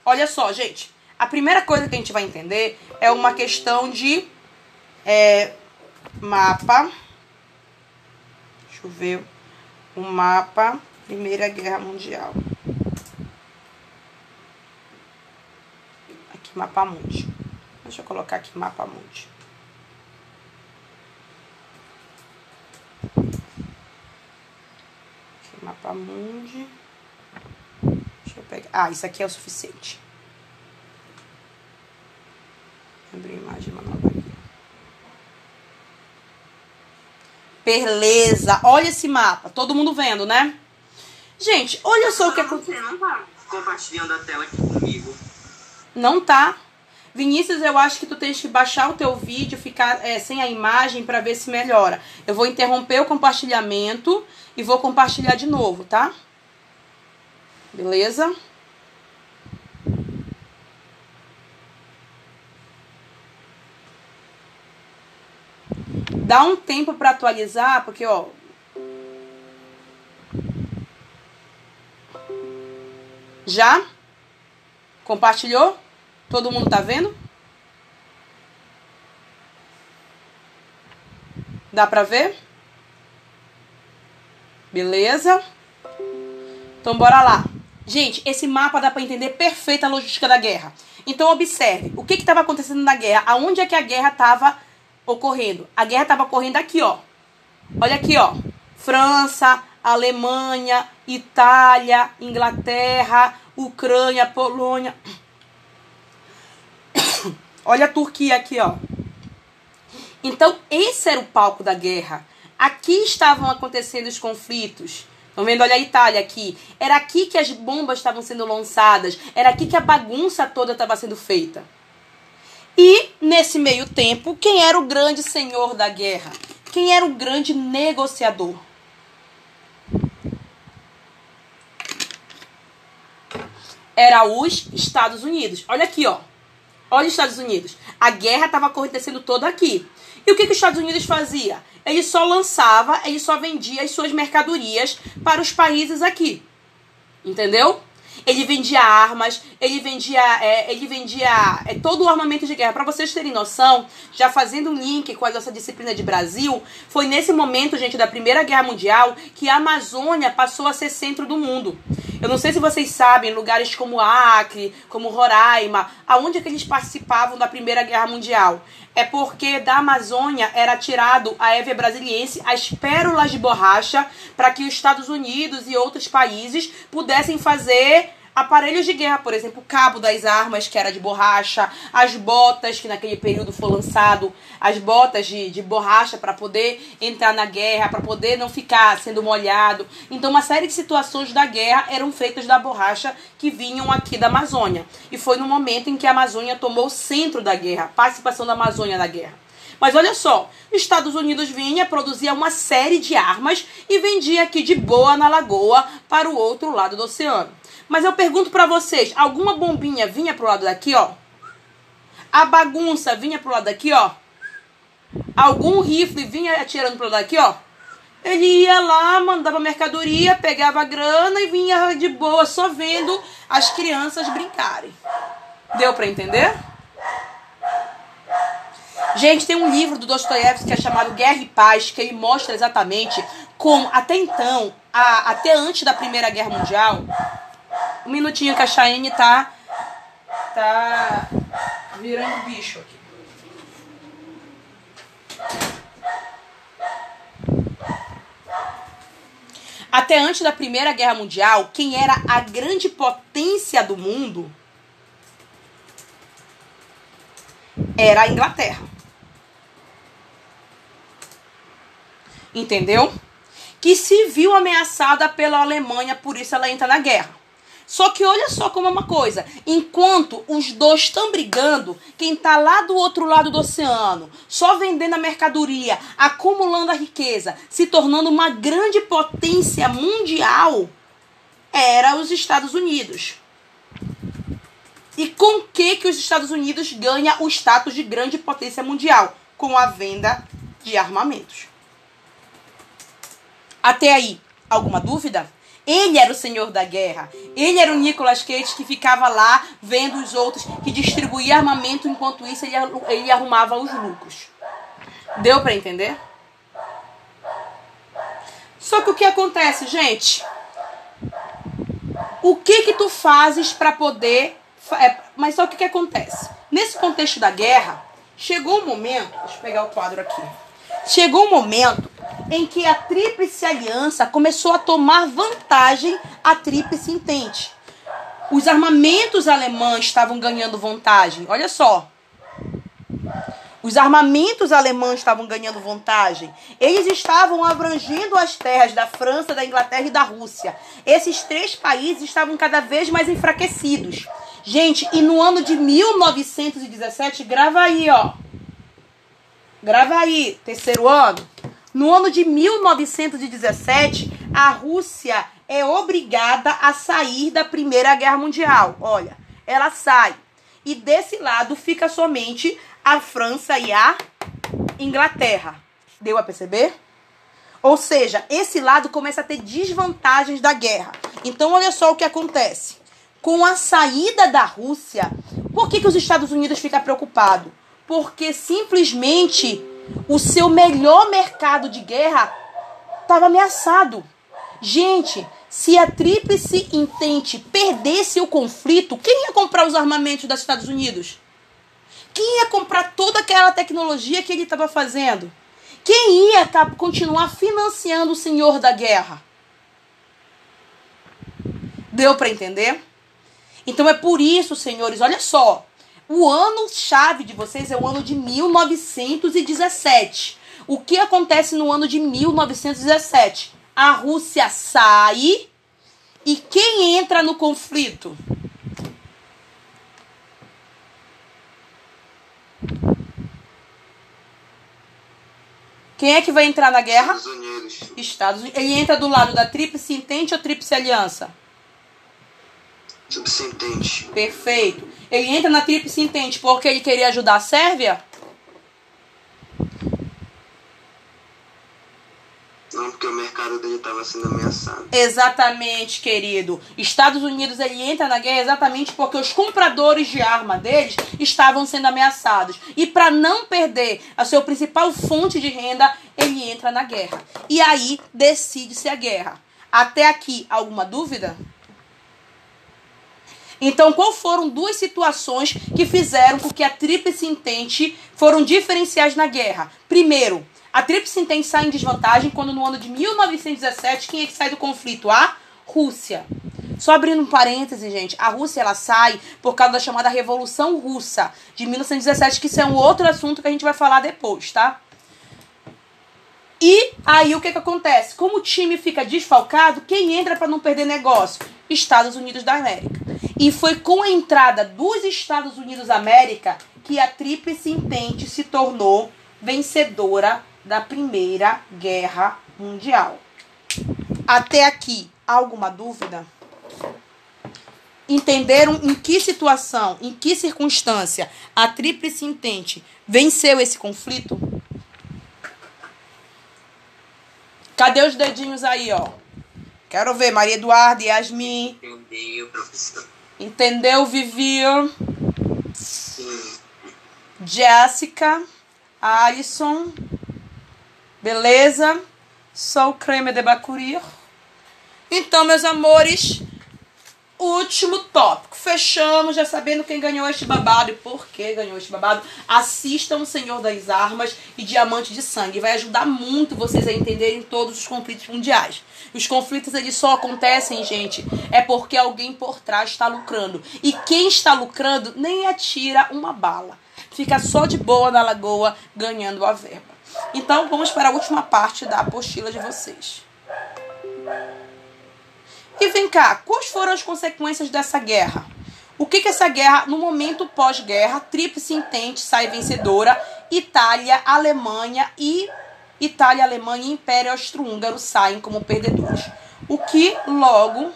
S1: Olha só, gente. A primeira coisa que a gente vai entender é uma questão de é, mapa. Deixa eu ver. O mapa Primeira Guerra Mundial. Aqui, mapa mundi. Deixa eu colocar aqui mapa mundi. Aqui, mapa mundi. Pegar. Ah, isso aqui é o suficiente. Abrir a imagem uma nova aqui. Beleza. Olha esse mapa. Todo mundo vendo, né? Gente, olha só o que aconteceu.
S4: Você não tá compartilhando a tela aqui comigo.
S1: Não tá. Vinícius, eu acho que tu tens que baixar o teu vídeo, ficar é, sem a imagem para ver se melhora. Eu vou interromper o compartilhamento e vou compartilhar de novo, tá? Beleza? Dá um tempo para atualizar, porque ó, já compartilhou? Todo mundo tá vendo? Dá pra ver? Beleza? Então bora lá. Gente, esse mapa dá pra entender perfeita a logística da guerra. Então observe, o que que estava acontecendo na guerra? Aonde é que a guerra estava ocorrendo? A guerra estava ocorrendo aqui, ó. Olha aqui, ó. França, Alemanha, Itália, Inglaterra, Ucrânia, Polônia. Olha a Turquia aqui, ó. Então, esse era o palco da guerra. Aqui estavam acontecendo os conflitos. Estão vendo? Olha a Itália aqui. Era aqui que as bombas estavam sendo lançadas. Era aqui que a bagunça toda estava sendo feita. E nesse meio tempo, quem era o grande senhor da guerra? Quem era o grande negociador? Era os Estados Unidos. Olha aqui, ó. Olha os Estados Unidos. A guerra estava acontecendo toda aqui. E o que, que os Estados Unidos fazia? Ele só lançava, ele só vendia as suas mercadorias para os países aqui. Entendeu? Ele vendia armas, ele vendia, é, ele vendia é, todo o armamento de guerra. Para vocês terem noção, já fazendo um link com a nossa disciplina de Brasil, foi nesse momento, gente, da Primeira Guerra Mundial que a Amazônia passou a ser centro do mundo. Eu não sei se vocês sabem, lugares como Acre, como Roraima, aonde é que eles participavam da Primeira Guerra Mundial? É porque da Amazônia era tirado a Eve brasiliense, as pérolas de borracha, para que os Estados Unidos e outros países pudessem fazer aparelhos de guerra, por exemplo, o cabo das armas, que era de borracha, as botas, que naquele período foi lançado, as botas de, de borracha para poder entrar na guerra, para poder não ficar sendo molhado. Então, uma série de situações da guerra eram feitas da borracha que vinham aqui da Amazônia. E foi no momento em que a Amazônia tomou o centro da guerra, participação da Amazônia na guerra. Mas olha só, os Estados Unidos vinha, produzia uma série de armas e vendia aqui de boa na lagoa para o outro lado do oceano. Mas eu pergunto para vocês, alguma bombinha vinha pro lado daqui, ó? A bagunça vinha pro lado daqui, ó? Algum rifle vinha atirando pro lado daqui, ó? Ele ia lá, mandava mercadoria, pegava grana e vinha de boa, só vendo as crianças brincarem. Deu para entender? Gente, tem um livro do Dostoiévski que é chamado Guerra e Paz, que ele mostra exatamente como, até então, a, até antes da Primeira Guerra Mundial, um minutinho que a Cheyenne tá, tá virando bicho aqui. Até antes da Primeira Guerra Mundial, quem era a grande potência do mundo era a Inglaterra. Entendeu? Que se viu ameaçada pela Alemanha, por isso ela entra na guerra. Só que olha só como é uma coisa. Enquanto os dois estão brigando, quem está lá do outro lado do oceano, só vendendo a mercadoria, acumulando a riqueza, se tornando uma grande potência mundial, era os Estados Unidos. E com que que os Estados Unidos ganha o status de grande potência mundial? Com a venda de armamentos. Até aí, alguma dúvida? Ele era o senhor da guerra. Ele era o Nicolas Cage que ficava lá vendo os outros, que distribuía armamento, enquanto isso ele, arrumava os lucros. Deu para entender? Só que o que acontece, gente? O que que tu fazes para poder... É, mas só o que que acontece? Nesse contexto da guerra, chegou um momento... Deixa eu pegar o quadro aqui. Chegou um momento em que a Tríplice Aliança começou a tomar vantagem à Tríplice Entente. Os armamentos alemães estavam ganhando vantagem. Olha só. Os armamentos alemães estavam ganhando vantagem. Eles estavam abrangendo as terras da França, da Inglaterra e da Rússia. Esses três países estavam cada vez mais enfraquecidos. Gente, e no ano de 1917, grava aí, ó. Grava aí, terceiro ano. No ano de 1917, a Rússia é obrigada a sair da Primeira Guerra Mundial. Olha, ela sai. E desse lado fica somente a França e a Inglaterra. Deu a perceber? Ou seja, esse lado começa a ter desvantagens da guerra. Então, olha só o que acontece. Com a saída da Rússia, por que, que os Estados Unidos ficam preocupados? Porque simplesmente o seu melhor mercado de guerra estava ameaçado. Gente, se a Tríplice Entente perdesse o conflito, quem ia comprar os armamentos dos Estados Unidos? Quem ia comprar toda aquela tecnologia que ele estava fazendo? Quem ia continuar financiando o senhor da guerra? Deu para entender? Então é por isso, senhores, olha só. O ano-chave de vocês é o ano de 1917. O que acontece no ano de 1917? A Rússia sai e quem entra no conflito? Quem é que vai entrar na guerra?
S2: Estados Unidos.
S1: Estados Unidos. Ele entra do lado da Tríplice Entente ou Tríplice Aliança?
S2: Tríplice Entente.
S1: Perfeito. Ele entra na Tríplice Entente porque ele queria ajudar a Sérvia?
S2: Não, porque o mercado dele estava sendo ameaçado.
S1: Exatamente, querido. Estados Unidos ele entra na guerra exatamente porque os compradores de arma deles estavam sendo ameaçados. E para não perder a sua principal fonte de renda, ele entra na guerra. E aí decide-se a guerra. Até aqui, alguma dúvida? Então, qual foram duas situações que fizeram com que a Tríplice Entente foram diferenciais na guerra? Primeiro, a Tríplice Entente sai em desvantagem quando no ano de 1917, quem é que sai do conflito? A Rússia. Só abrindo um parêntese, gente, a Rússia ela sai por causa da chamada Revolução Russa de 1917, que isso é um outro assunto que a gente vai falar depois, tá? E aí o que, que acontece? Como o time fica desfalcado, quem entra para não perder negócio? Estados Unidos da América. E foi com a entrada dos Estados Unidos da América que a Tríplice Entente se tornou vencedora da Primeira Guerra Mundial. Até aqui, alguma dúvida? Entenderam em que situação, em que circunstância a Tríplice Entente venceu esse conflito? Cadê os dedinhos aí, ó? Quero ver, Maria Eduarda, Yasmin.
S4: Entendeu, professor?
S1: Entendeu, Vivian?
S4: Sim.
S1: Jéssica, Alisson. Beleza? Sou creme de Bacurir. Então, meus amores, último tópico. Fechamos já sabendo quem ganhou este babado e por que ganhou este babado. Assistam o Senhor das Armas e Diamante de Sangue. Vai ajudar muito vocês a entenderem todos os conflitos mundiais. Os conflitos eles só acontecem, gente, é porque alguém por trás está lucrando. E quem está lucrando nem atira uma bala. Fica só de boa na lagoa ganhando a verba. Então vamos para a última parte da apostila de vocês. E vem cá, quais foram as consequências dessa guerra? O que que essa guerra, no momento pós-guerra, Tríplice Entente sai vencedora, Itália, Alemanha e Itália, Alemanha e Império Austro-Húngaro saem como perdedores. O que logo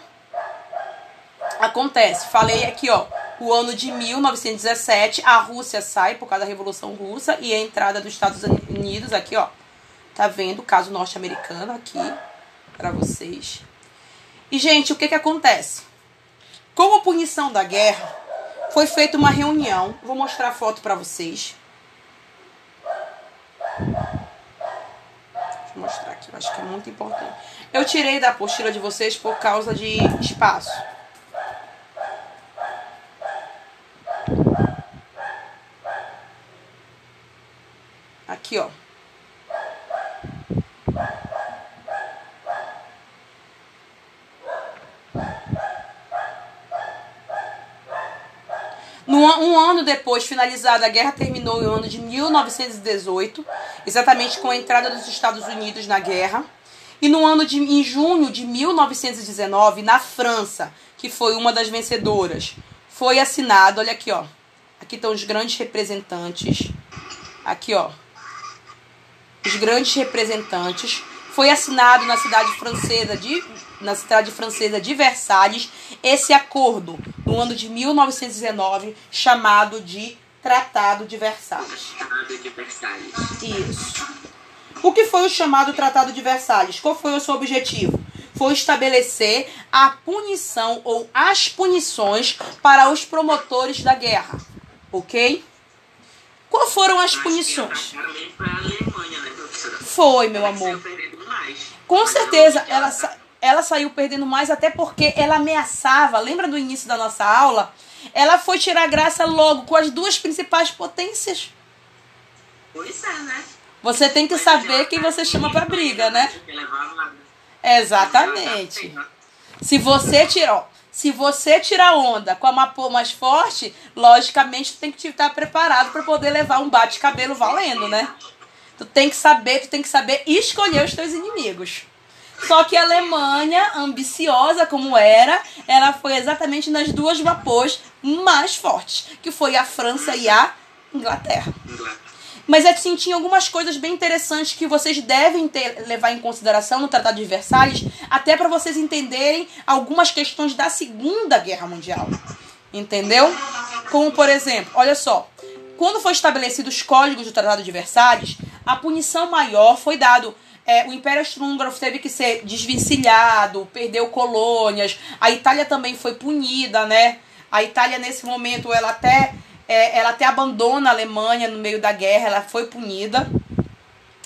S1: acontece? Falei aqui, ó, o ano de 1917, a Rússia sai por causa da Revolução Russa e a entrada dos Estados Unidos aqui, ó. Tá vendo o caso norte-americano aqui para vocês. E gente, o que que acontece? Como punição da guerra, foi feita uma reunião. Vou mostrar a foto para vocês. Deixa eu mostrar aqui, eu acho que é muito importante. Eu tirei da apostila de vocês por causa de espaço. Aqui, ó. No, um ano depois, finalizada a guerra, terminou no ano de 1918, exatamente com a entrada dos Estados Unidos na guerra. E no ano de em junho de 1919, na França, que foi uma das vencedoras, foi assinado, olha aqui, ó. Aqui estão os grandes representantes. Aqui, ó. Os grandes representantes. Foi assinado na cidade francesa de na cidade francesa de Versalhes esse acordo no ano de 1919 chamado de Tratado de Versalhes.
S4: Tratado de Versalhes.
S1: Isso. O que foi o chamado Tratado de Versalhes? Qual foi o seu objetivo? Foi estabelecer a punição ou as punições para os promotores da guerra. Ok? Qual foram as punições?
S4: Foi
S1: meu amor. Com certeza, ela, ela saiu perdendo mais, até porque ela ameaçava. Lembra do início da nossa aula? Ela foi tirar graça logo com as duas principais potências.
S4: Pois é, né?
S1: Você tem que saber quem você chama pra briga, né? Exatamente. Se você tirar, se você tirar onda com a Mapô mais forte, logicamente tu tem que estar preparado para poder levar um bate-cabelo valendo, né? Tu tem que saber, tu tem que saber escolher os teus inimigos. Só que a Alemanha, ambiciosa como era, ela foi exatamente nas duas vapores mais fortes, que foi a França e a Inglaterra. Mas assim, tinha algumas coisas bem interessantes que vocês devem ter, levar em consideração no Tratado de Versalhes, até para vocês entenderem algumas questões da Segunda Guerra Mundial. Entendeu? Como, por exemplo, olha só, quando foi estabelecidos os códigos do Tratado de Versalhes, a punição maior foi dado é, o Império Austro-Húngaro teve que ser desvencilhado, perdeu colônias. A Itália também foi punida, né? A Itália nesse momento ela até é, ela até abandona a Alemanha no meio da guerra, ela foi punida.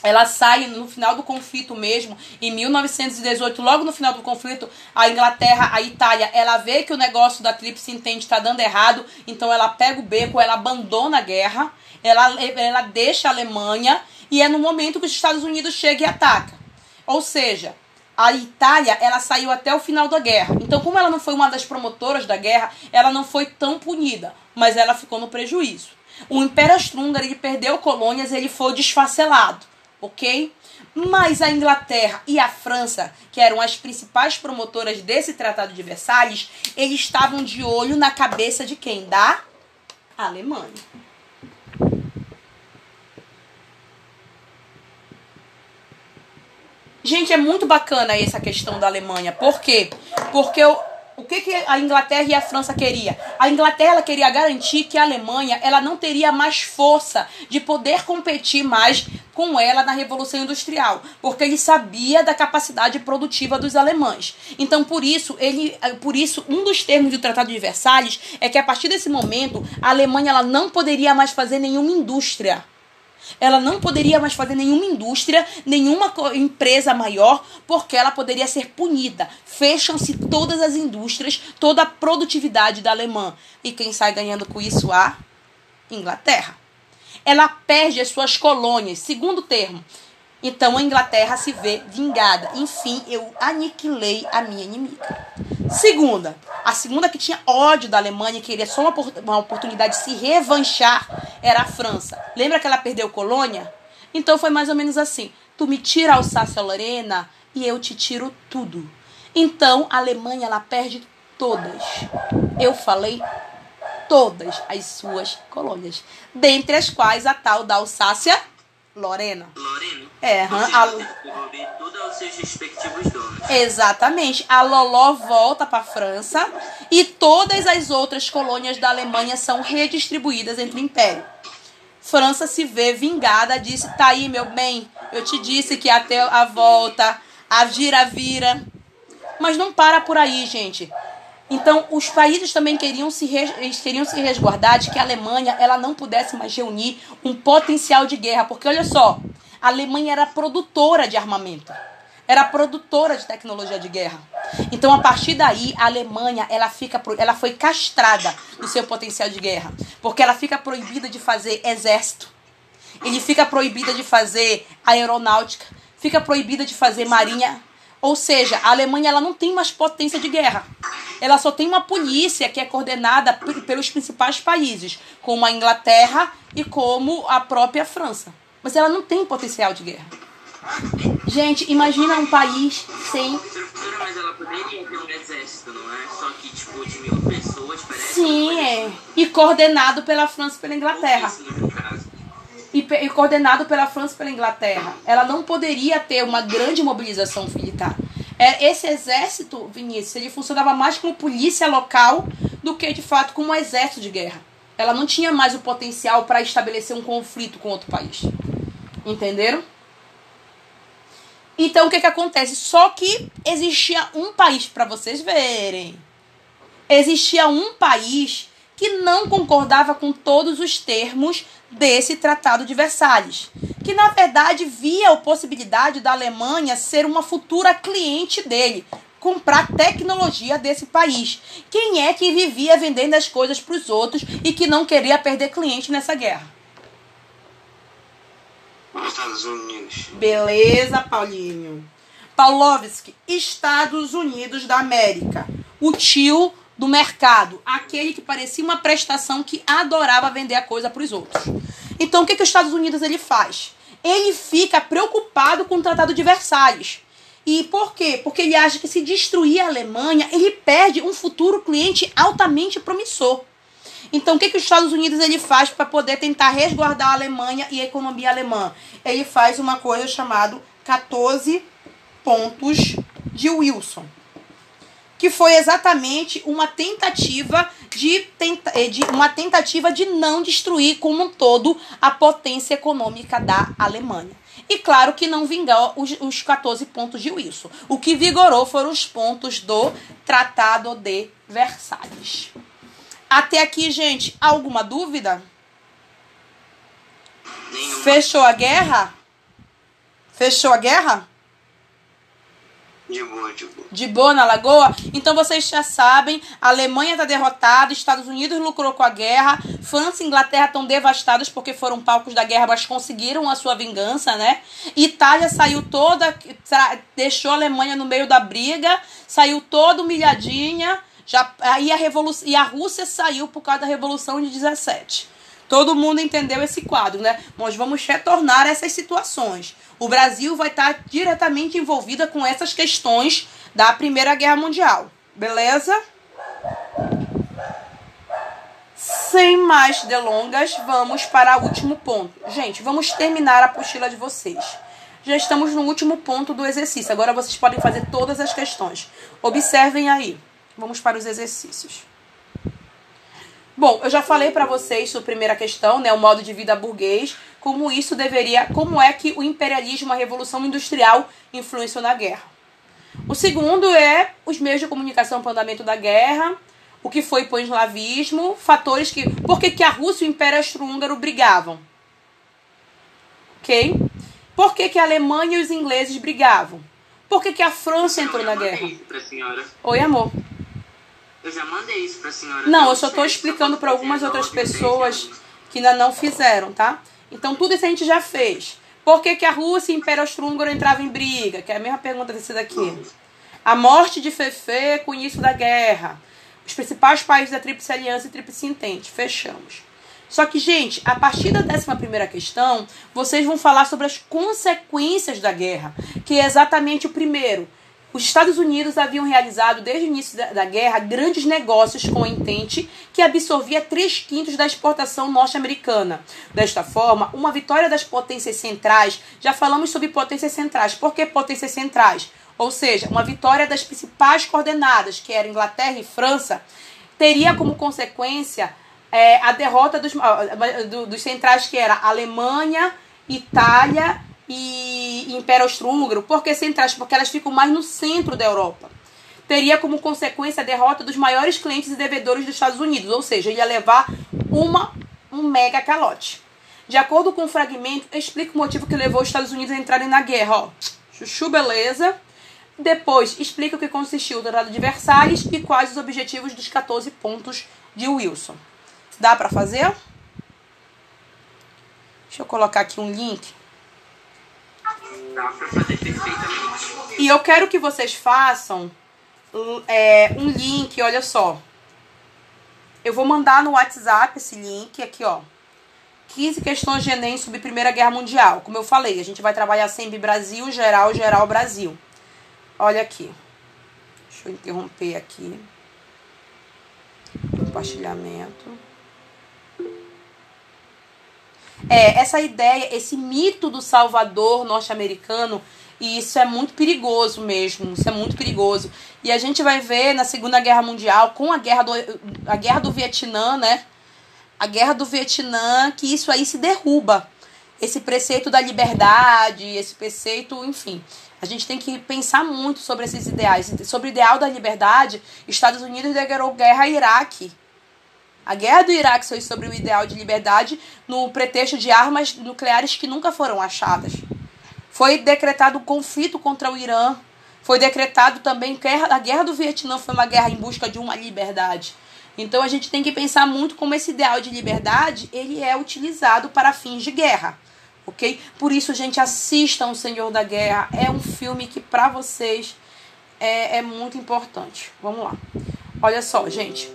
S1: Ela sai no final do conflito mesmo, em 1918, logo no final do conflito, a Inglaterra, a Itália, ela vê que o negócio da Tríplice Entente está dando errado, então ela pega o beco, ela abandona a guerra, ela, ela deixa a Alemanha e é no momento que os Estados Unidos chegam e atacam. Ou seja, a Itália, ela saiu até o final da guerra. Então, como ela não foi uma das promotoras da guerra, ela não foi tão punida, mas ela ficou no prejuízo. O Império Austro-Húngaro, ele perdeu colônias, ele foi desfacelado, ok? Mas a Inglaterra e a França, que eram as principais promotoras desse Tratado de Versalhes, eles estavam de olho na cabeça de quem? Da Alemanha. Gente, é muito bacana essa questão da Alemanha. Por quê? Porque o, o que, que a Inglaterra e a França queria? A Inglaterra queria garantir que a Alemanha ela não teria mais força de poder competir mais com ela na Revolução Industrial, porque ele sabia da capacidade produtiva dos alemães. Então, por isso, ele, por isso, um dos termos do Tratado de Versalhes é que a partir desse momento a Alemanha ela não poderia mais fazer nenhuma indústria ela não poderia mais fazer nenhuma indústria, nenhuma empresa maior, porque ela poderia ser punida. Fecham-se todas as indústrias, toda a produtividade da Alemanha. E quem sai ganhando com isso? A Inglaterra. Ela perde as suas colônias. Segundo termo, então a Inglaterra se vê vingada. Enfim, eu aniquilei a minha inimiga. Segunda, a segunda que tinha ódio da Alemanha, que queria só uma, uma oportunidade de se revanchar, era a França. Lembra que ela perdeu colônia? Então foi mais ou menos assim: tu me tira a Alsácia-Lorena e eu te tiro tudo. Então a Alemanha ela perde todas. Eu falei todas as suas colônias, dentre as quais a tal da Alsácia Lorena.
S4: Lorena?
S1: É, a-
S4: tudo aos seus respectivos donos.
S1: Exatamente. A Loló volta para a França e todas as outras colônias da Alemanha são redistribuídas entre o império. França se vê vingada, disse: "Tá aí, meu bem, eu te disse que até a volta, a vira-vira". Mas não para por aí, gente. Então, os países também queriam se, queriam se resguardar de que a Alemanha ela não pudesse mais reunir um potencial de guerra. Porque, olha só, a Alemanha era produtora de armamento. Era produtora de tecnologia de guerra. Então, a partir daí, a Alemanha ela, fica, ela foi castrada do seu potencial de guerra. Porque ela fica proibida de fazer exército. Ele fica proibida de fazer aeronáutica. Fica proibida de fazer marinha. Ou seja, a Alemanha ela não tem mais potência de guerra. Ela só tem uma polícia que é coordenada pelos principais países, como a Inglaterra e como a própria França. Mas ela não tem potencial de guerra. Gente, imagina um país sem.
S4: Mas ela poderia ter um exército, não é? Só que, tipo, de mil pessoas, parece
S1: Sim, é. E coordenado pela França e pela Inglaterra.
S4: pouquíssima, no caso.
S1: E, e coordenado pela França e pela Inglaterra. Ela não poderia ter uma grande mobilização militar. É, esse exército, Vinícius, ele funcionava mais como polícia local do que de fato como um exército de guerra. Ela não tinha mais o potencial para estabelecer um conflito com outro país. Entenderam? Então o que que acontece? Só que existia um país para vocês verem. Existia um país que não concordava com todos os termos desse Tratado de Versalhes, que na verdade via a possibilidade da Alemanha ser uma futura cliente dele, comprar tecnologia desse país. Quem é que vivia vendendo as coisas para os outros e que não queria perder cliente nessa guerra?
S2: Os Estados Unidos.
S1: Beleza, Paulinho. Paulovski, Estados Unidos da América. O tio do mercado. Aquele que parecia uma prestação que adorava vender a coisa para os outros. Então, o que, que os Estados Unidos ele faz? Ele fica preocupado com o Tratado de Versalhes. E por quê? Porque ele acha que se destruir a Alemanha, ele perde um futuro cliente altamente promissor. Então, o que, que os Estados Unidos ele faz para poder tentar resguardar a Alemanha e a economia alemã? Ele faz uma coisa chamada 14 pontos de Wilson, que foi exatamente uma tentativa de, tenta, eh, de uma tentativa de não destruir como um todo a potência econômica da Alemanha. E claro que não vingou os, os 14 pontos de Wilson. O que vigorou foram os pontos do Tratado de Versalhes. Até aqui, gente, alguma dúvida? Fechou a guerra? Fechou a guerra?
S2: De boa, de boa.
S1: De boa na lagoa? Então vocês já sabem, a Alemanha está derrotada, Estados Unidos lucrou com a guerra, França e Inglaterra estão devastadas porque foram palcos da guerra, mas conseguiram a sua vingança, né? Itália saiu toda, deixou a Alemanha no meio da briga, saiu toda humilhadinha, já, aí a revolução, e a Rússia saiu por causa da Revolução de 17. Todo mundo entendeu esse quadro, né? Nós vamos retornar a essas situações. O Brasil vai estar diretamente envolvida com essas questões da Primeira Guerra Mundial. Beleza? Sem mais delongas, vamos para o último ponto. Gente, vamos terminar a apostila de vocês. Já estamos no último ponto do exercício. Agora vocês podem fazer todas as questões. Observem aí. Vamos para os exercícios. Bom, eu já falei para vocês sobre a primeira questão, né, o modo de vida burguês, como isso deveria, como é que o imperialismo, a revolução industrial influenciou na guerra. O segundo é os meios de comunicação para o andamento da guerra, o que foi o eslavismo, fatores que, por que, que a Rússia e o Império Austro-Húngaro brigavam? OK? Por que, que a Alemanha e os ingleses brigavam? Por que, que a França entrou na guerra? Oi, amor.
S4: Eu já mandei isso pra senhora.
S1: Não, eu só tô
S4: certo,
S1: explicando para algumas outras pessoas que ainda não fizeram, tá? Então tudo isso a gente já fez. Por que, que a Rússia e o Império Austro-Húngaro entravam em briga? Que é a mesma pergunta desse daqui. A morte de Fefe com o início da guerra. Os principais países da Tríplice Aliança e Tríplice Entente. Fechamos. Só que, gente, a partir da 11 questão, vocês vão falar sobre as consequências da guerra, que é exatamente o primeiro. Os Estados Unidos haviam realizado, desde o início da, guerra, grandes negócios com a Entente, que absorvia 3 quintos da exportação norte-americana. Desta forma, uma vitória das potências centrais, já falamos sobre potências centrais. Por que potências centrais? Ou seja, uma vitória das principais coordenadas, que eram Inglaterra e França, teria como consequência é, a derrota dos, do- dos centrais, que era Alemanha, Itália e Império Austro-Húngaro. Por que centrais? Porque elas ficam mais no centro da Europa. Teria como consequência a derrota dos maiores clientes e devedores dos Estados Unidos, ou seja, ia levar uma, um mega calote. De acordo com o fragmento, explica o motivo que levou os Estados Unidos a entrarem na guerra. Ó. Chuchu, beleza. Depois, explica o que consistiu o Tratado de Versalhes e quais os objetivos dos 14 pontos de Wilson. Dá pra fazer? Deixa eu colocar aqui um link.
S4: Dá pra fazer perfeitamente.
S1: E eu quero que vocês façam é, um link, olha só. Eu vou mandar no WhatsApp esse link aqui, ó. 15 questões de Enem sobre Primeira Guerra Mundial. Como eu falei, a gente vai trabalhar sempre Brasil, geral, geral, Brasil. Olha aqui. Deixa eu interromper aqui. Compartilhamento. É, essa ideia, esse mito do Salvador norte-americano, e isso é muito perigoso mesmo, isso é muito perigoso. E a gente vai ver na Segunda Guerra Mundial, com a guerra do, a guerra do Vietnã, né? A guerra do Vietnã, que isso aí se derruba. Esse preceito da liberdade, esse preceito, enfim. A gente tem que pensar muito sobre esses ideais. Sobre o ideal da liberdade, Estados Unidos declarou guerra a Iraque. A guerra do Iraque foi sobre o ideal de liberdade no pretexto de armas nucleares que nunca foram achadas. Foi decretado um conflito contra o Irã. Foi decretado também a guerra do Vietnã foi uma guerra em busca de uma liberdade. Então a gente tem que pensar muito como esse ideal de liberdade ele é utilizado para fins de guerra, ok? Por isso, gente, assistam O Senhor da Guerra. É um filme que para vocês é, é muito importante. Vamos lá. Olha só, gente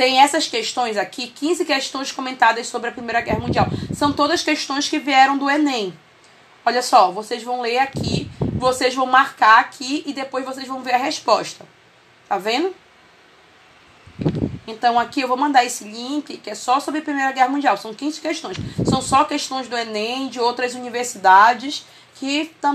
S1: tem essas questões aqui, 15 questões comentadas sobre a Primeira Guerra Mundial. São todas questões que vieram do Enem. Olha só, vocês vão ler aqui, vocês vão marcar aqui e depois vocês vão ver a resposta. Tá vendo? Então aqui eu vou mandar esse link que é só sobre a Primeira Guerra Mundial. São 15 questões. São só questões do Enem, de outras universidades que também